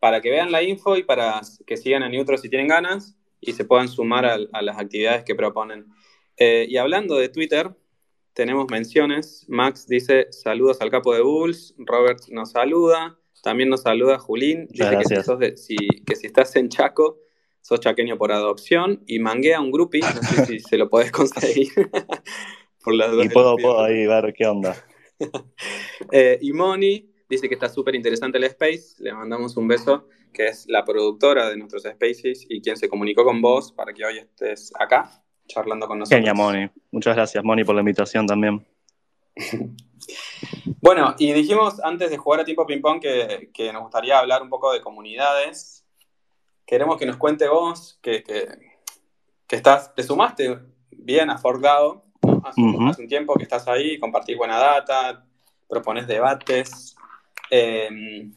para que vean la info y para que sigan a Neutro si tienen ganas y se puedan sumar a, las actividades que proponen. Eh, y hablando de Twitter, tenemos menciones. Max dice saludos al capo de Bulls. Robert nos saluda. También nos saluda Julín. Dice que si, que si estás en Chaco, sos chaqueño por adopción. Y manguea un grupi. No sé si se lo podés conseguir. [laughs] por las y puedo, puedo ahí ver qué onda. [laughs] Eh, y Moni dice que está súper interesante el Space. Le mandamos un beso, que es la productora de nuestros Spaces y quien se comunicó con vos para que hoy estés acá charlando con nosotros. Genia, Moni. Muchas gracias, Moni, por la invitación también. [laughs] bueno, y dijimos antes de jugar a tiempo ping-pong que, que, nos gustaría hablar un poco de comunidades. Queremos que nos cuente vos que, que, que estás, te sumaste bien a Forgado Hace, un tiempo que estás ahí, compartís buena data, propones debates. Em,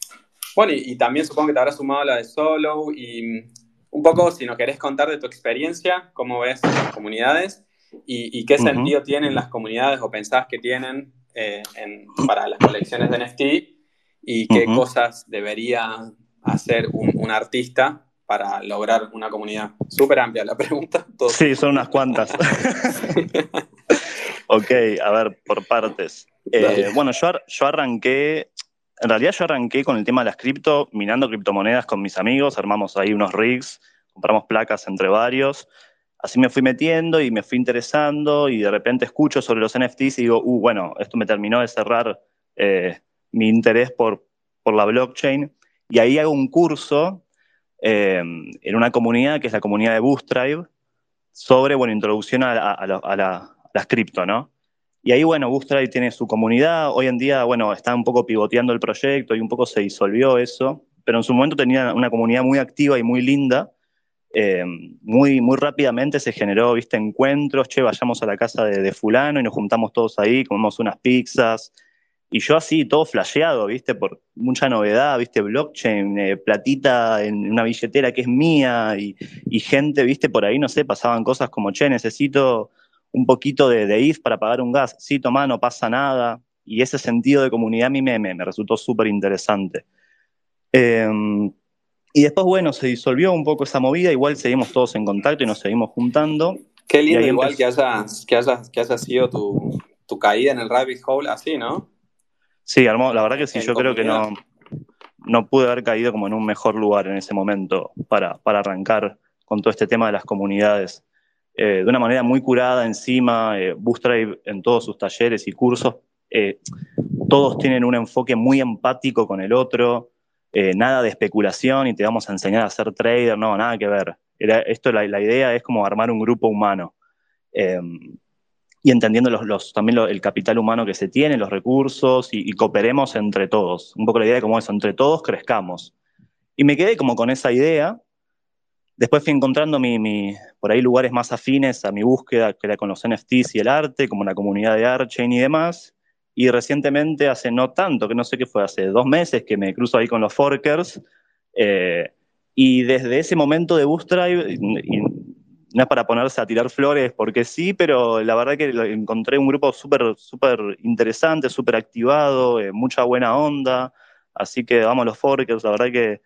bueno, y, también supongo que te habrás sumado a la de Solo y un poco si nos querés contar de tu experiencia, cómo ves las comunidades y, qué sentido tienen las comunidades o pensás que tienen eh, para las colecciones de NFT y qué cosas debería hacer un, artista para lograr una comunidad. Súper amplia la pregunta. Sí, son unas cuantas. [laughs] Ok, a ver, por partes. Eh, bueno, yo, yo arranqué, en realidad yo arranqué con el tema de las cripto, minando criptomonedas con mis amigos, armamos ahí unos rigs, compramos placas entre varios, así me fui metiendo y me fui interesando y de repente escucho sobre los NFTs y digo, uh, bueno, esto me terminó de cerrar eh, mi interés por, por la blockchain y ahí hago un curso eh, en una comunidad que es la comunidad de Bootstripe sobre, bueno, introducción a la las cripto, ¿no? Y ahí, bueno, Bootstrap tiene su comunidad. Hoy en día, bueno, está un poco pivoteando el proyecto y un poco se disolvió eso. Pero en su momento tenía una comunidad muy activa y muy linda. Eh, muy, muy rápidamente se generó, viste, encuentros. Che, vayamos a la casa de, Fulano y nos juntamos todos ahí, comemos unas pizzas. Y yo así, todo flasheado, viste, por mucha novedad, viste, blockchain, eh, platita en una billetera que es mía y, y gente, viste, por ahí, no sé, pasaban cosas como, che, necesito un poquito de, de if para pagar un gas. Sí, toma, no pasa nada. Y ese sentido de comunidad a mí me, me, resultó súper interesante. Em, y después, bueno, se disolvió un poco esa movida, igual seguimos todos en contacto y nos seguimos juntando. Qué lindo igual que hayas, que, que haya sido tu, tu, caída en el rabbit hole así, ¿no? Sí, hermoso. La verdad que sí, yo creo que no, no pude haber caído como en un mejor lugar en ese momento para, para arrancar con todo este tema de las comunidades. Eh, de una manera muy curada encima, eh, en todos sus talleres y cursos, eh, todos tienen un enfoque muy empático con el otro, eh, nada de especulación y te vamos a enseñar a ser trader, no, nada que ver. esto, la, idea es como armar un grupo humano y entendiendo los, también el capital humano que se tiene, los recursos y, y, cooperemos entre todos. Un poco la idea de cómo eso, entre todos crezcamos. Y me quedé como con esa idea Después fui encontrando por ahí lugares más afines a mi búsqueda, que era con los NFTs y el arte, como la comunidad de Archain y demás. Y recientemente, hace no tanto, que no sé qué fue, hace dos meses que me cruzo ahí con los Forkers. Eh, y desde ese momento de Bootstrap, no es para ponerse a tirar flores porque sí, pero la verdad que encontré un grupo súper súper interesante, súper activado, eh, mucha buena onda. Así que vamos los Forkers, la verdad que,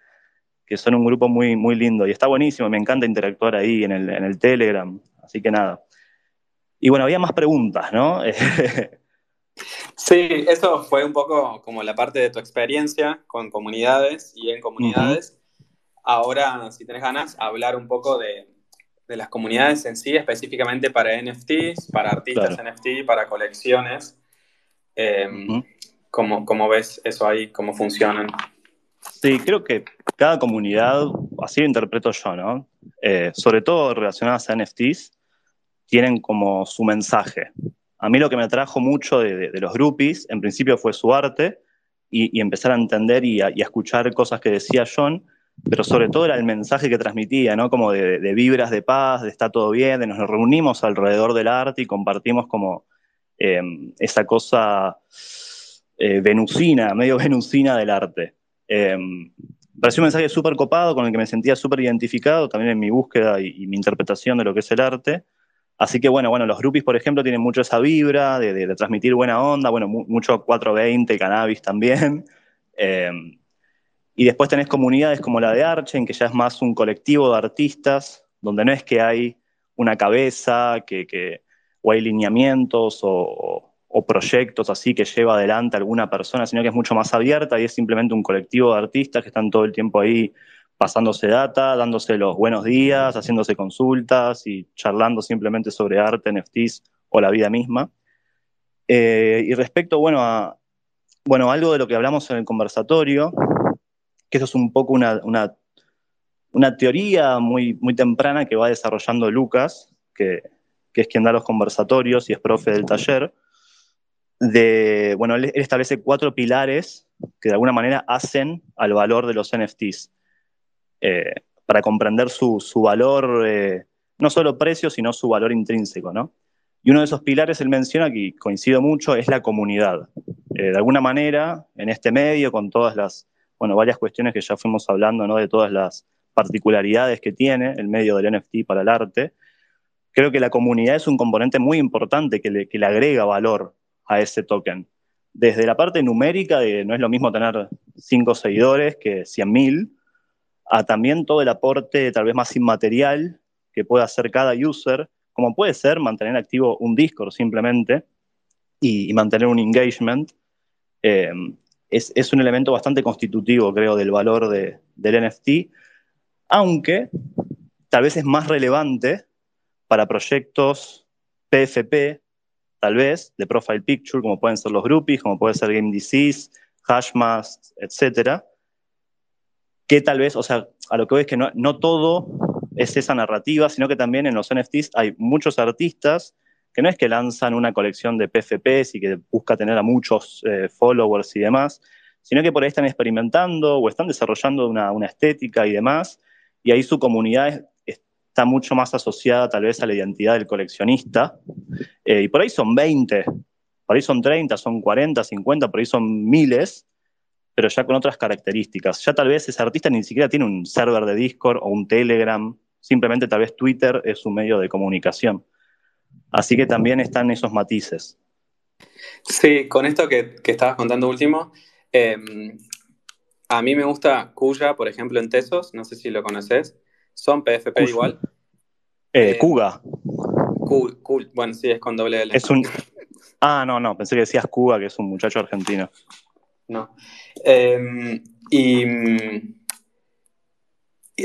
que, son un grupo muy, muy lindo y está buenísimo, me encanta interactuar ahí en el, en el Telegram. Así que nada. Y bueno, había más preguntas, ¿no? sí, eso fue un poco como la parte de tu experiencia con comunidades y en comunidades. Ahora, si tenés ganas, hablar un poco de, de las comunidades en sí, específicamente para NFTs, para artistas NFT, para colecciones. Em, ¿cómo, ves eso ahí? ¿Cómo funcionan? Sí, creo que cada comunidad, así lo interpreto yo, ¿no? Eh, sobre todo relacionadas a NFTs, tienen como su mensaje. A mí lo que me atrajo mucho de, los groupies, en principio fue su arte y, empezar a entender y a, escuchar cosas que decía John, pero sobre todo era el mensaje que transmitía, ¿no? Como de, vibras de paz, de está todo bien, de nos reunimos alrededor del arte y compartimos como em, esa cosa eh, venusina, medio venusina del arte. Eh, pareció un mensaje súper copado con el que me sentía súper identificado también en mi búsqueda y, mi interpretación de lo que es el arte. Así que bueno, bueno, los groupies, por ejemplo, tienen mucho esa vibra de, transmitir buena onda, bueno, mucho 420, cannabis también. [laughs] Em, y después tenés comunidades como la de Archen, que ya es más un colectivo de artistas, donde no es que hay una cabeza, que, o hay lineamientos o, proyectos así que lleva adelante alguna persona, sino que es mucho más abierta y es simplemente un colectivo de artistas que están todo el tiempo ahí pasándose data, dándose los buenos días, haciéndose consultas y charlando simplemente sobre arte, NFTs o la vida misma. Eh, y respecto, bueno, a bueno, algo de lo que hablamos en el conversatorio, que eso es un poco una, una, teoría muy, muy temprana que va desarrollando Lucas, que, es quien da los conversatorios y es profe del taller, de, bueno, él, establece cuatro pilares que de alguna manera hacen al valor de los NFTs, eh, para comprender su, valor, eh, no solo precio, sino su valor intrínseco, ¿no? Y uno de esos pilares, él menciona, que coincido mucho, es la comunidad. Eh, de alguna manera, en este medio, con todas las bueno, varias cuestiones que ya fuimos hablando, ¿no? De todas las particularidades que tiene el medio del NFT para el arte. Creo que la comunidad es un componente muy importante que le, que le agrega valor a ese token. Desde la parte numérica, de no es lo mismo tener cinco seguidores que 100.000, a también todo el aporte tal vez más inmaterial que puede hacer cada user, como puede ser mantener activo un Discord simplemente y, mantener un engagement. Eh, es, un elemento bastante constitutivo, creo, del valor del NFT, aunque tal vez es más relevante para proyectos PFP, tal vez, de Profile Picture, como pueden ser los groupies, como puede ser Game Disease, Hashmask, etcétera, que tal vez, o sea, a lo que voy es que no, todo es esa narrativa, sino que también en los NFTs hay muchos artistas que no es que lanzan una colección de PFPs y que busca tener a muchos eh, followers y demás, sino que por ahí están experimentando o están desarrollando una, estética y demás, y ahí su comunidad mucho más asociada tal vez a la identidad del coleccionista, eh, y por ahí son 20, por ahí son 30, son 40, 50, por ahí son miles, pero ya con otras características. Ya tal vez ese artista ni siquiera tiene un server de Discord o un Telegram, simplemente tal vez Twitter es su medio de comunicación. Así que también están esos matices. Sí, con esto que, estabas contando último, em, a mí me gusta Kuya, por ejemplo, en Tesos, no sé si lo conoces, son PFP igual. Eh, Kuga. Cool, cool, bueno, sí, es con doble L. Es un... Ah, no, no, pensé que decías Kuga, que es un muchacho argentino. No. Em, y,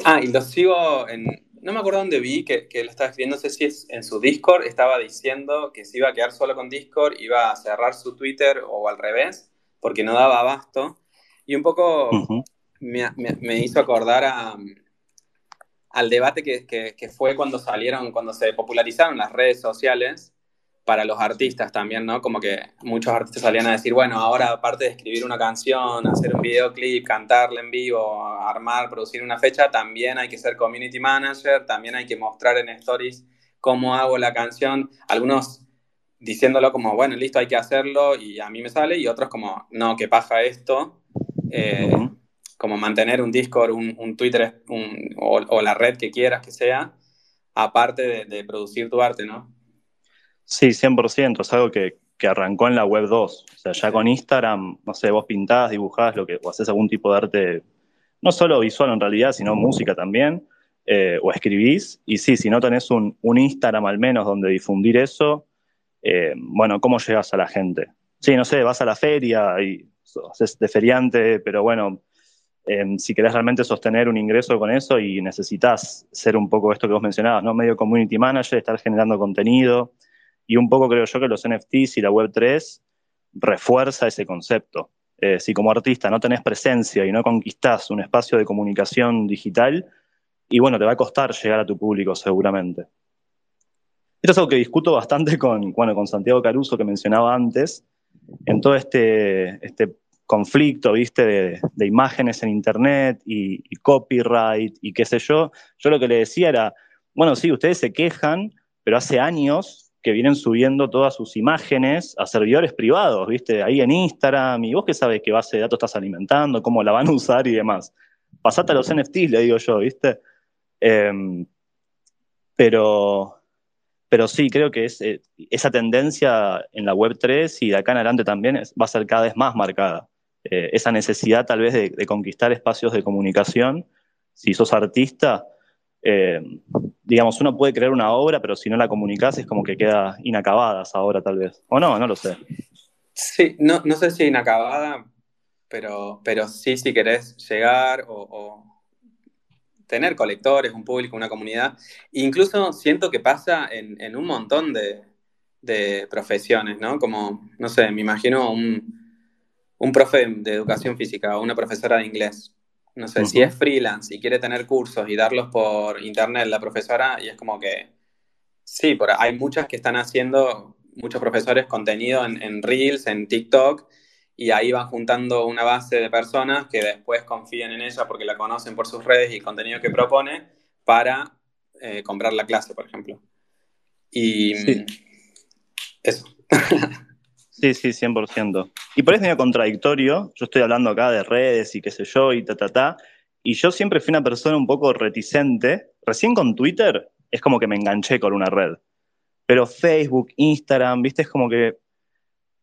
Ah, y lo sigo en, no me acuerdo dónde vi que, que lo estaba escribiendo, no sé si es en su Discord, estaba diciendo que se iba a quedar solo con Discord, iba a cerrar su Twitter o al revés, porque no daba abasto. Y un poco me, hizo acordar a, al debate que, que, fue cuando salieron, cuando se popularizaron las redes sociales para los artistas también, ¿no? Como que muchos artistas salían a decir, bueno, ahora aparte de escribir una canción, hacer un videoclip, cantarla en vivo, armar, producir una fecha, también hay que ser community manager, también hay que mostrar en stories cómo hago la canción. Algunos diciéndolo como, bueno, listo, hay que hacerlo y a mí me sale, y otros como, no, que paja esto. Eh, como mantener un Discord, un, Twitter o, o la red que quieras que sea aparte de, producir tu arte, ¿no? Sí, 100%, es algo que, arrancó en la web 2. O sea, ya con Instagram, no sé, vos pintás, dibujás, lo que, o haces algún tipo de arte, no solo visual en realidad, sino música también, eh, o escribís. Y sí, si no tenés un, Instagram al menos donde difundir eso, eh, bueno, ¿cómo llegas a la gente? Sí, no sé, vas a la feria y haces de feriante, pero bueno, Em, si querés realmente sostener un ingreso con eso y necesitas ser un poco esto que vos mencionabas, ¿no? Medio community manager, estar generando contenido. Y un poco creo yo que los NFTs y la Web3 refuerza ese concepto. Eh, si como artista no tenés presencia y no conquistás un espacio de comunicación digital, y bueno, te va a costar llegar a tu público seguramente. Esto es algo que discuto bastante con, bueno, con Santiago Caruso que mencionaba antes, en todo este, este conflicto, viste, de, imágenes en internet y, copyright y qué sé yo, yo lo que le decía era, bueno, sí, ustedes se quejan, pero hace años que vienen subiendo todas sus imágenes a servidores privados, viste, ahí en Instagram, y vos qué sabes qué base de datos estás alimentando, cómo la van a usar y demás. Pasate a los NFTs, le digo yo, viste. Em, pero, pero sí, creo que es, eh, esa tendencia en la Web 3 y de acá en adelante también va a ser cada vez más marcada. Eh, esa necesidad tal vez de, conquistar espacios de comunicación. Si sos artista, eh, digamos, uno puede crear una obra, pero si no la comunicas es como que queda inacabada esa obra tal vez. O no, no lo sé. Sí, no, no sé si inacabada, pero, pero sí si querés llegar o, tener colectores, un público, una comunidad. Incluso siento que pasa en, un montón de, de profesiones, ¿no? Como, no sé, me imagino un un profe de educación física o una profesora de inglés. No sé, si es freelance y quiere tener cursos y darlos por internet la profesora, y es como que, sí, por, hay muchas que están haciendo, muchos profesores, contenido en, Reels, en TikTok, y ahí van juntando una base de personas que después confían en ella porque la conocen por sus redes y el contenido que propone para eh, comprar la clase, por ejemplo. Y eso. [laughs] Sí, sí, 100%. Y es medio contradictorio. Yo estoy hablando acá de redes y qué sé yo y ta, ta, ta. Y yo siempre fui una persona un poco reticente. Recién con Twitter es como que me enganché con una red. Pero Facebook, Instagram, viste, es como que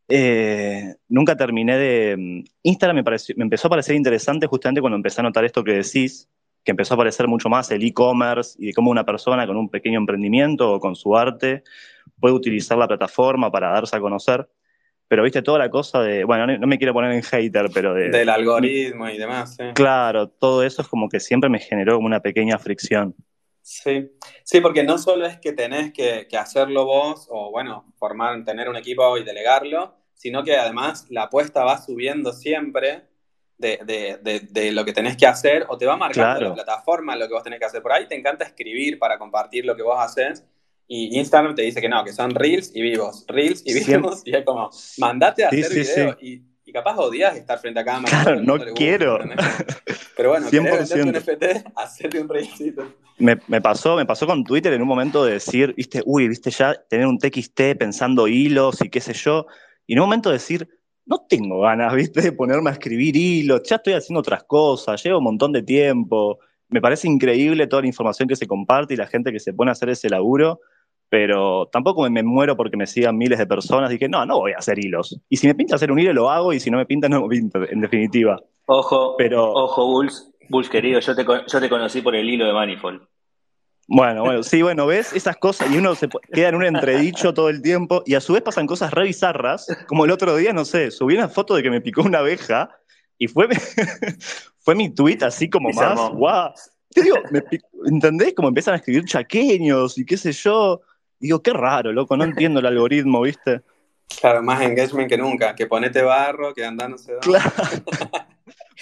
eh, nunca terminé de... Instagram me, pareció, me empezó a parecer interesante justamente cuando empecé a notar esto que decís, que empezó a aparecer mucho más el e-commerce y de cómo una persona con un pequeño emprendimiento o con su arte puede utilizar la plataforma para darse a conocer pero viste toda la cosa de, bueno, no, me quiero poner en hater, pero de... Del algoritmo y demás, sí. Claro, todo eso es como que siempre me generó una pequeña fricción. Sí, sí, porque no solo es que tenés que, hacerlo vos o, bueno, formar, tener un equipo y delegarlo, sino que además la apuesta va subiendo siempre de, lo que tenés que hacer o te va marcando la plataforma lo que vos tenés que hacer. Por ahí te encanta escribir para compartir lo que vos haces y Instagram te dice que no, que son reels y vivos, reels y vivos, y es como, mandate a hacer video y, capaz odias estar frente a cámara. Claro, no, quiero. Pero bueno, 100%. un NFT, [laughs] hacerte un reelcito. Me, me, pasó, me pasó con Twitter en un momento de decir, viste, uy, viste ya tener un TXT pensando hilos y qué sé yo, y en un momento de decir, no tengo ganas, [laughs] viste, de ponerme a escribir hilos, ya estoy haciendo otras cosas, llevo un montón de tiempo, me parece increíble toda la información que se comparte y la gente que se pone a hacer ese laburo, pero tampoco me, muero porque me sigan miles de personas. Dije, no, no voy a hacer hilos. Y si me pinta hacer un hilo, lo hago, y si no me pinta, no me pinta, en definitiva. Ojo, pero, ojo, Bulls, Bulls querido, yo te, yo te conocí por el hilo de Manifold. Bueno, bueno, sí, bueno, ves esas cosas y uno se queda en un entredicho todo el tiempo y a su vez pasan cosas re bizarras, como el otro día, no sé, subí una foto de que me picó una abeja y fue, [laughs] fue mi tweet así como más, guau. Te digo, ¿entendés? Como empiezan a escribir chaqueños y qué sé yo. Digo, qué raro, loco, no entiendo el algoritmo, ¿viste? [laughs] Claro, más engagement que nunca, que ponete barro, que anda no sé dónde. Claro. [laughs]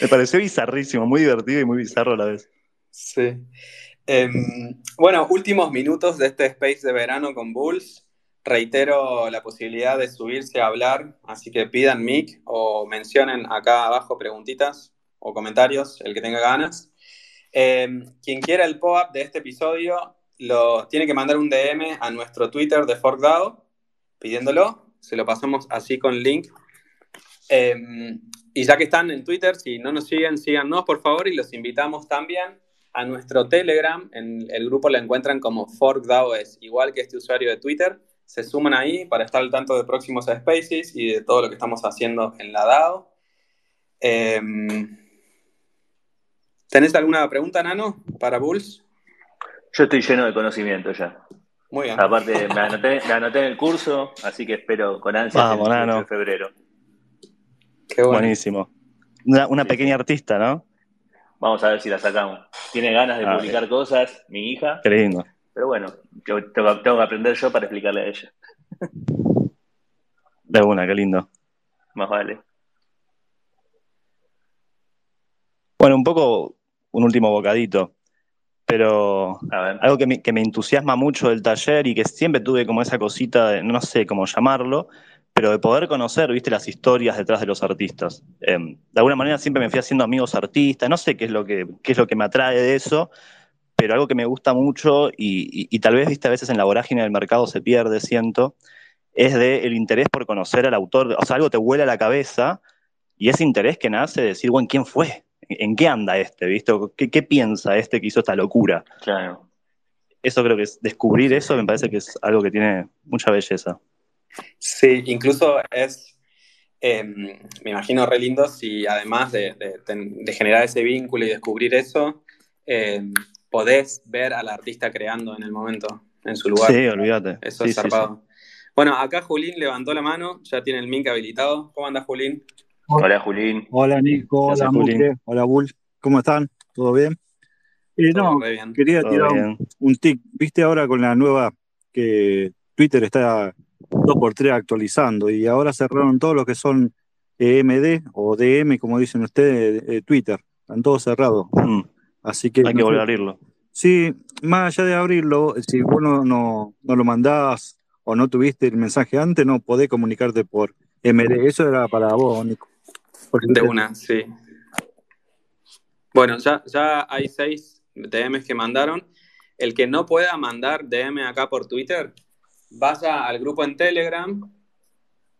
Me pareció bizarrísimo, muy divertido y muy bizarro a la vez. Sí. Em, bueno, últimos minutos de este space de verano con Bulls. Reitero la posibilidad de subirse a hablar, así que pidan mic o mencionen acá abajo preguntitas o comentarios, el que tenga ganas. Em, quien quiera el pop-up de este episodio, lo, tiene que mandar un DM a nuestro Twitter de ForkDAO pidiéndolo. Se lo pasamos así con link. Em, y ya que están en Twitter, si no nos siguen, síganos por favor y los invitamos también a nuestro Telegram. En el grupo lo encuentran como ForkDAOS, igual que este usuario de Twitter. Se suman ahí para estar al tanto de próximos spaces y de todo lo que estamos haciendo en la DAO. Em, ¿Tenés alguna pregunta, Nano, para Bulls? Yo estoy lleno de conocimiento ya. Muy bien. Aparte, me anoté, en el curso, así que espero con ansias el de febrero. Qué Buenísimo. Una, pequeña artista, ¿no? Vamos a ver si la sacamos. Tiene ganas de publicar cosas, mi hija. Qué lindo. Pero bueno, yo tengo, que aprender yo para explicarle a ella. De una, qué lindo. Más vale. Bueno, un poco un último bocadito pero algo que me, entusiasma mucho del taller y que siempre tuve como esa cosita de, no sé cómo llamarlo, pero de poder conocer, viste, las historias detrás de los artistas. Em, de alguna manera siempre me fui haciendo amigos artistas, no sé qué es lo que, es lo que me atrae de eso, pero algo que me gusta mucho y, tal vez, viste, a veces en la vorágine del mercado se pierde, siento, es de el interés por conocer al autor, o sea, algo te vuela a la cabeza y ese interés que nace de decir, bueno, ¿quién fue? ¿En qué anda este? ¿Viste? ¿Qué, piensa este que hizo esta locura? Claro. Eso creo que es descubrir eso, me parece que es algo que tiene mucha belleza. Sí, incluso es, em, me imagino, re lindo si además de, generar ese vínculo y descubrir eso, em, podés ver al artista creando en el momento, en su lugar. Sí, olvídate. Eso es zarpado. Bueno, acá Julín levantó la mano, ya tiene el mic habilitado. ¿Cómo anda Julín? Hola, Julín. Hola, Nico. Hola, Julín. Hola, Bull. ¿Cómo están? ¿Todo bien? Eh, no, quería tirar un, tic. Viste ahora con la nueva que Twitter está 2x3 actualizando y ahora cerraron todo lo que son EMD o DM, como dicen ustedes, eh, Twitter. Están todos cerrados. Mm. Así que. Hay que volver a abrirlo. Sí, más allá de abrirlo, si vos no, no, no lo mandás o no tuviste el mensaje antes, no podés comunicarte por MD. Eso era para vos, Nico. De una, sí. Bueno, ya, ya hay seis DMs que mandaron. El que no pueda mandar DM acá por Twitter, vaya al grupo en Telegram.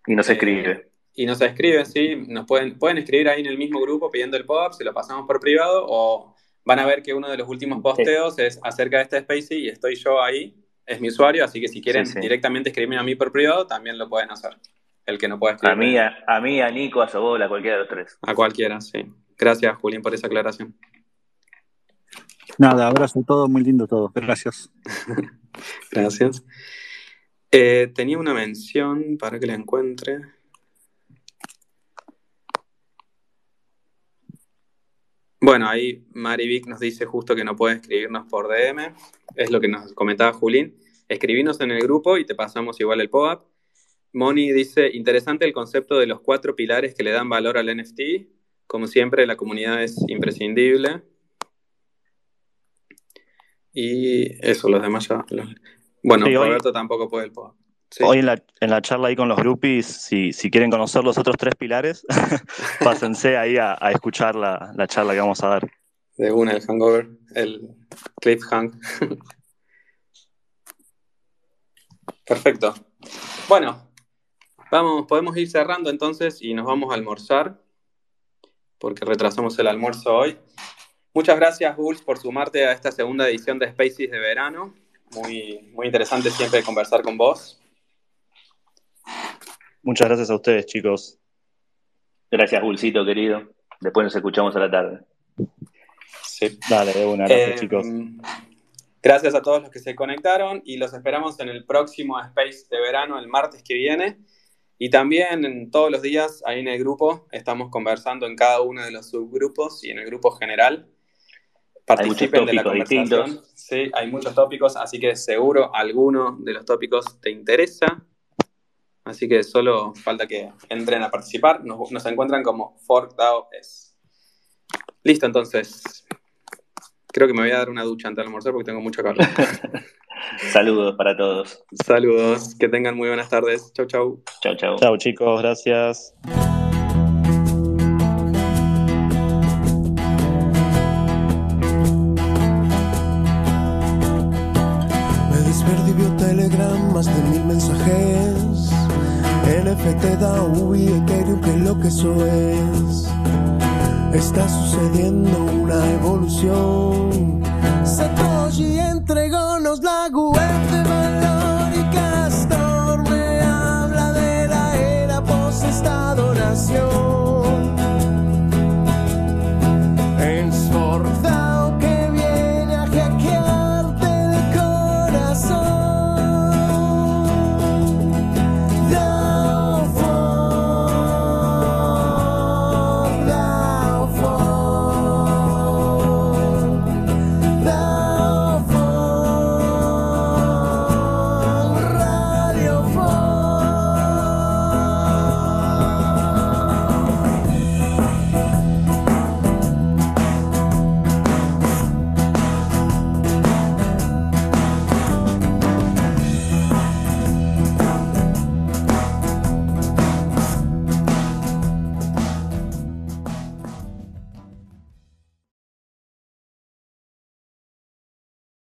Y nos escribe. Eh, y nos escribe, sí. Nos pueden, pueden escribir ahí en el mismo grupo pidiendo el pop-up, se lo pasamos por privado, o van a ver que uno de los últimos posteos es acerca de este Spacey y estoy yo ahí, es mi usuario, así que si quieren directamente escribirme a mí por privado, también lo pueden hacer el que no puede escribir. A mí, a, mí, a Nico, a Sobola, a cualquiera de los tres. A cualquiera, sí. Gracias, Julián, por esa aclaración. Nada, abrazo todo, muy lindo todo. Gracias. [laughs] Gracias. Eh, tenía una mención para que la encuentre. Bueno, ahí Marivic nos dice justo que no puede escribirnos por DM. Es lo que nos comentaba Julín. Escribinos en el grupo y te pasamos igual el POAP. Moni dice, interesante el concepto de los cuatro pilares que le dan valor al NFT. Como siempre, la comunidad es imprescindible. Y eso, los demás ya... Bueno, Roberto tampoco puede el Hoy en la, en la, charla ahí con los groupies, si, si quieren conocer los otros tres pilares, [laughs] pásense ahí a, escuchar la, la, charla que vamos a dar. De una, el hangover, el cliffhang. [laughs] Perfecto. Bueno, Vamos, podemos ir cerrando entonces y nos vamos a almorzar, porque retrasamos el almuerzo hoy. Muchas gracias, Bulls, por sumarte a esta segunda edición de Spaces de verano. Muy, muy interesante siempre conversar con vos. Muchas gracias a ustedes, chicos. Gracias, Bullcito, querido. Después nos escuchamos a la tarde. Sí. Dale, de una, gracias, eh, chicos. Gracias a todos los que se conectaron y los esperamos en el próximo Space de verano, el martes que viene. Y también en todos los días ahí en el grupo estamos conversando en cada uno de los subgrupos y en el grupo general. Participen de la conversación. Sí, hay muchos tópicos, así que seguro alguno de los tópicos te interesa. Así que solo falta que entren a participar. Nos, nos encuentran como ForkDAO.es. Listo, entonces. Creo que me voy a dar una ducha antes de almorzar porque tengo mucho calor. [laughs] Saludos para todos. Saludos, que tengan muy buenas tardes. Chau, chau. Chau, chau. Chau, chicos, gracias. Me desperdió vio Telegram, más de mil mensajes. NFT da UI, Ethereum, que lo que eso es. Está sucediendo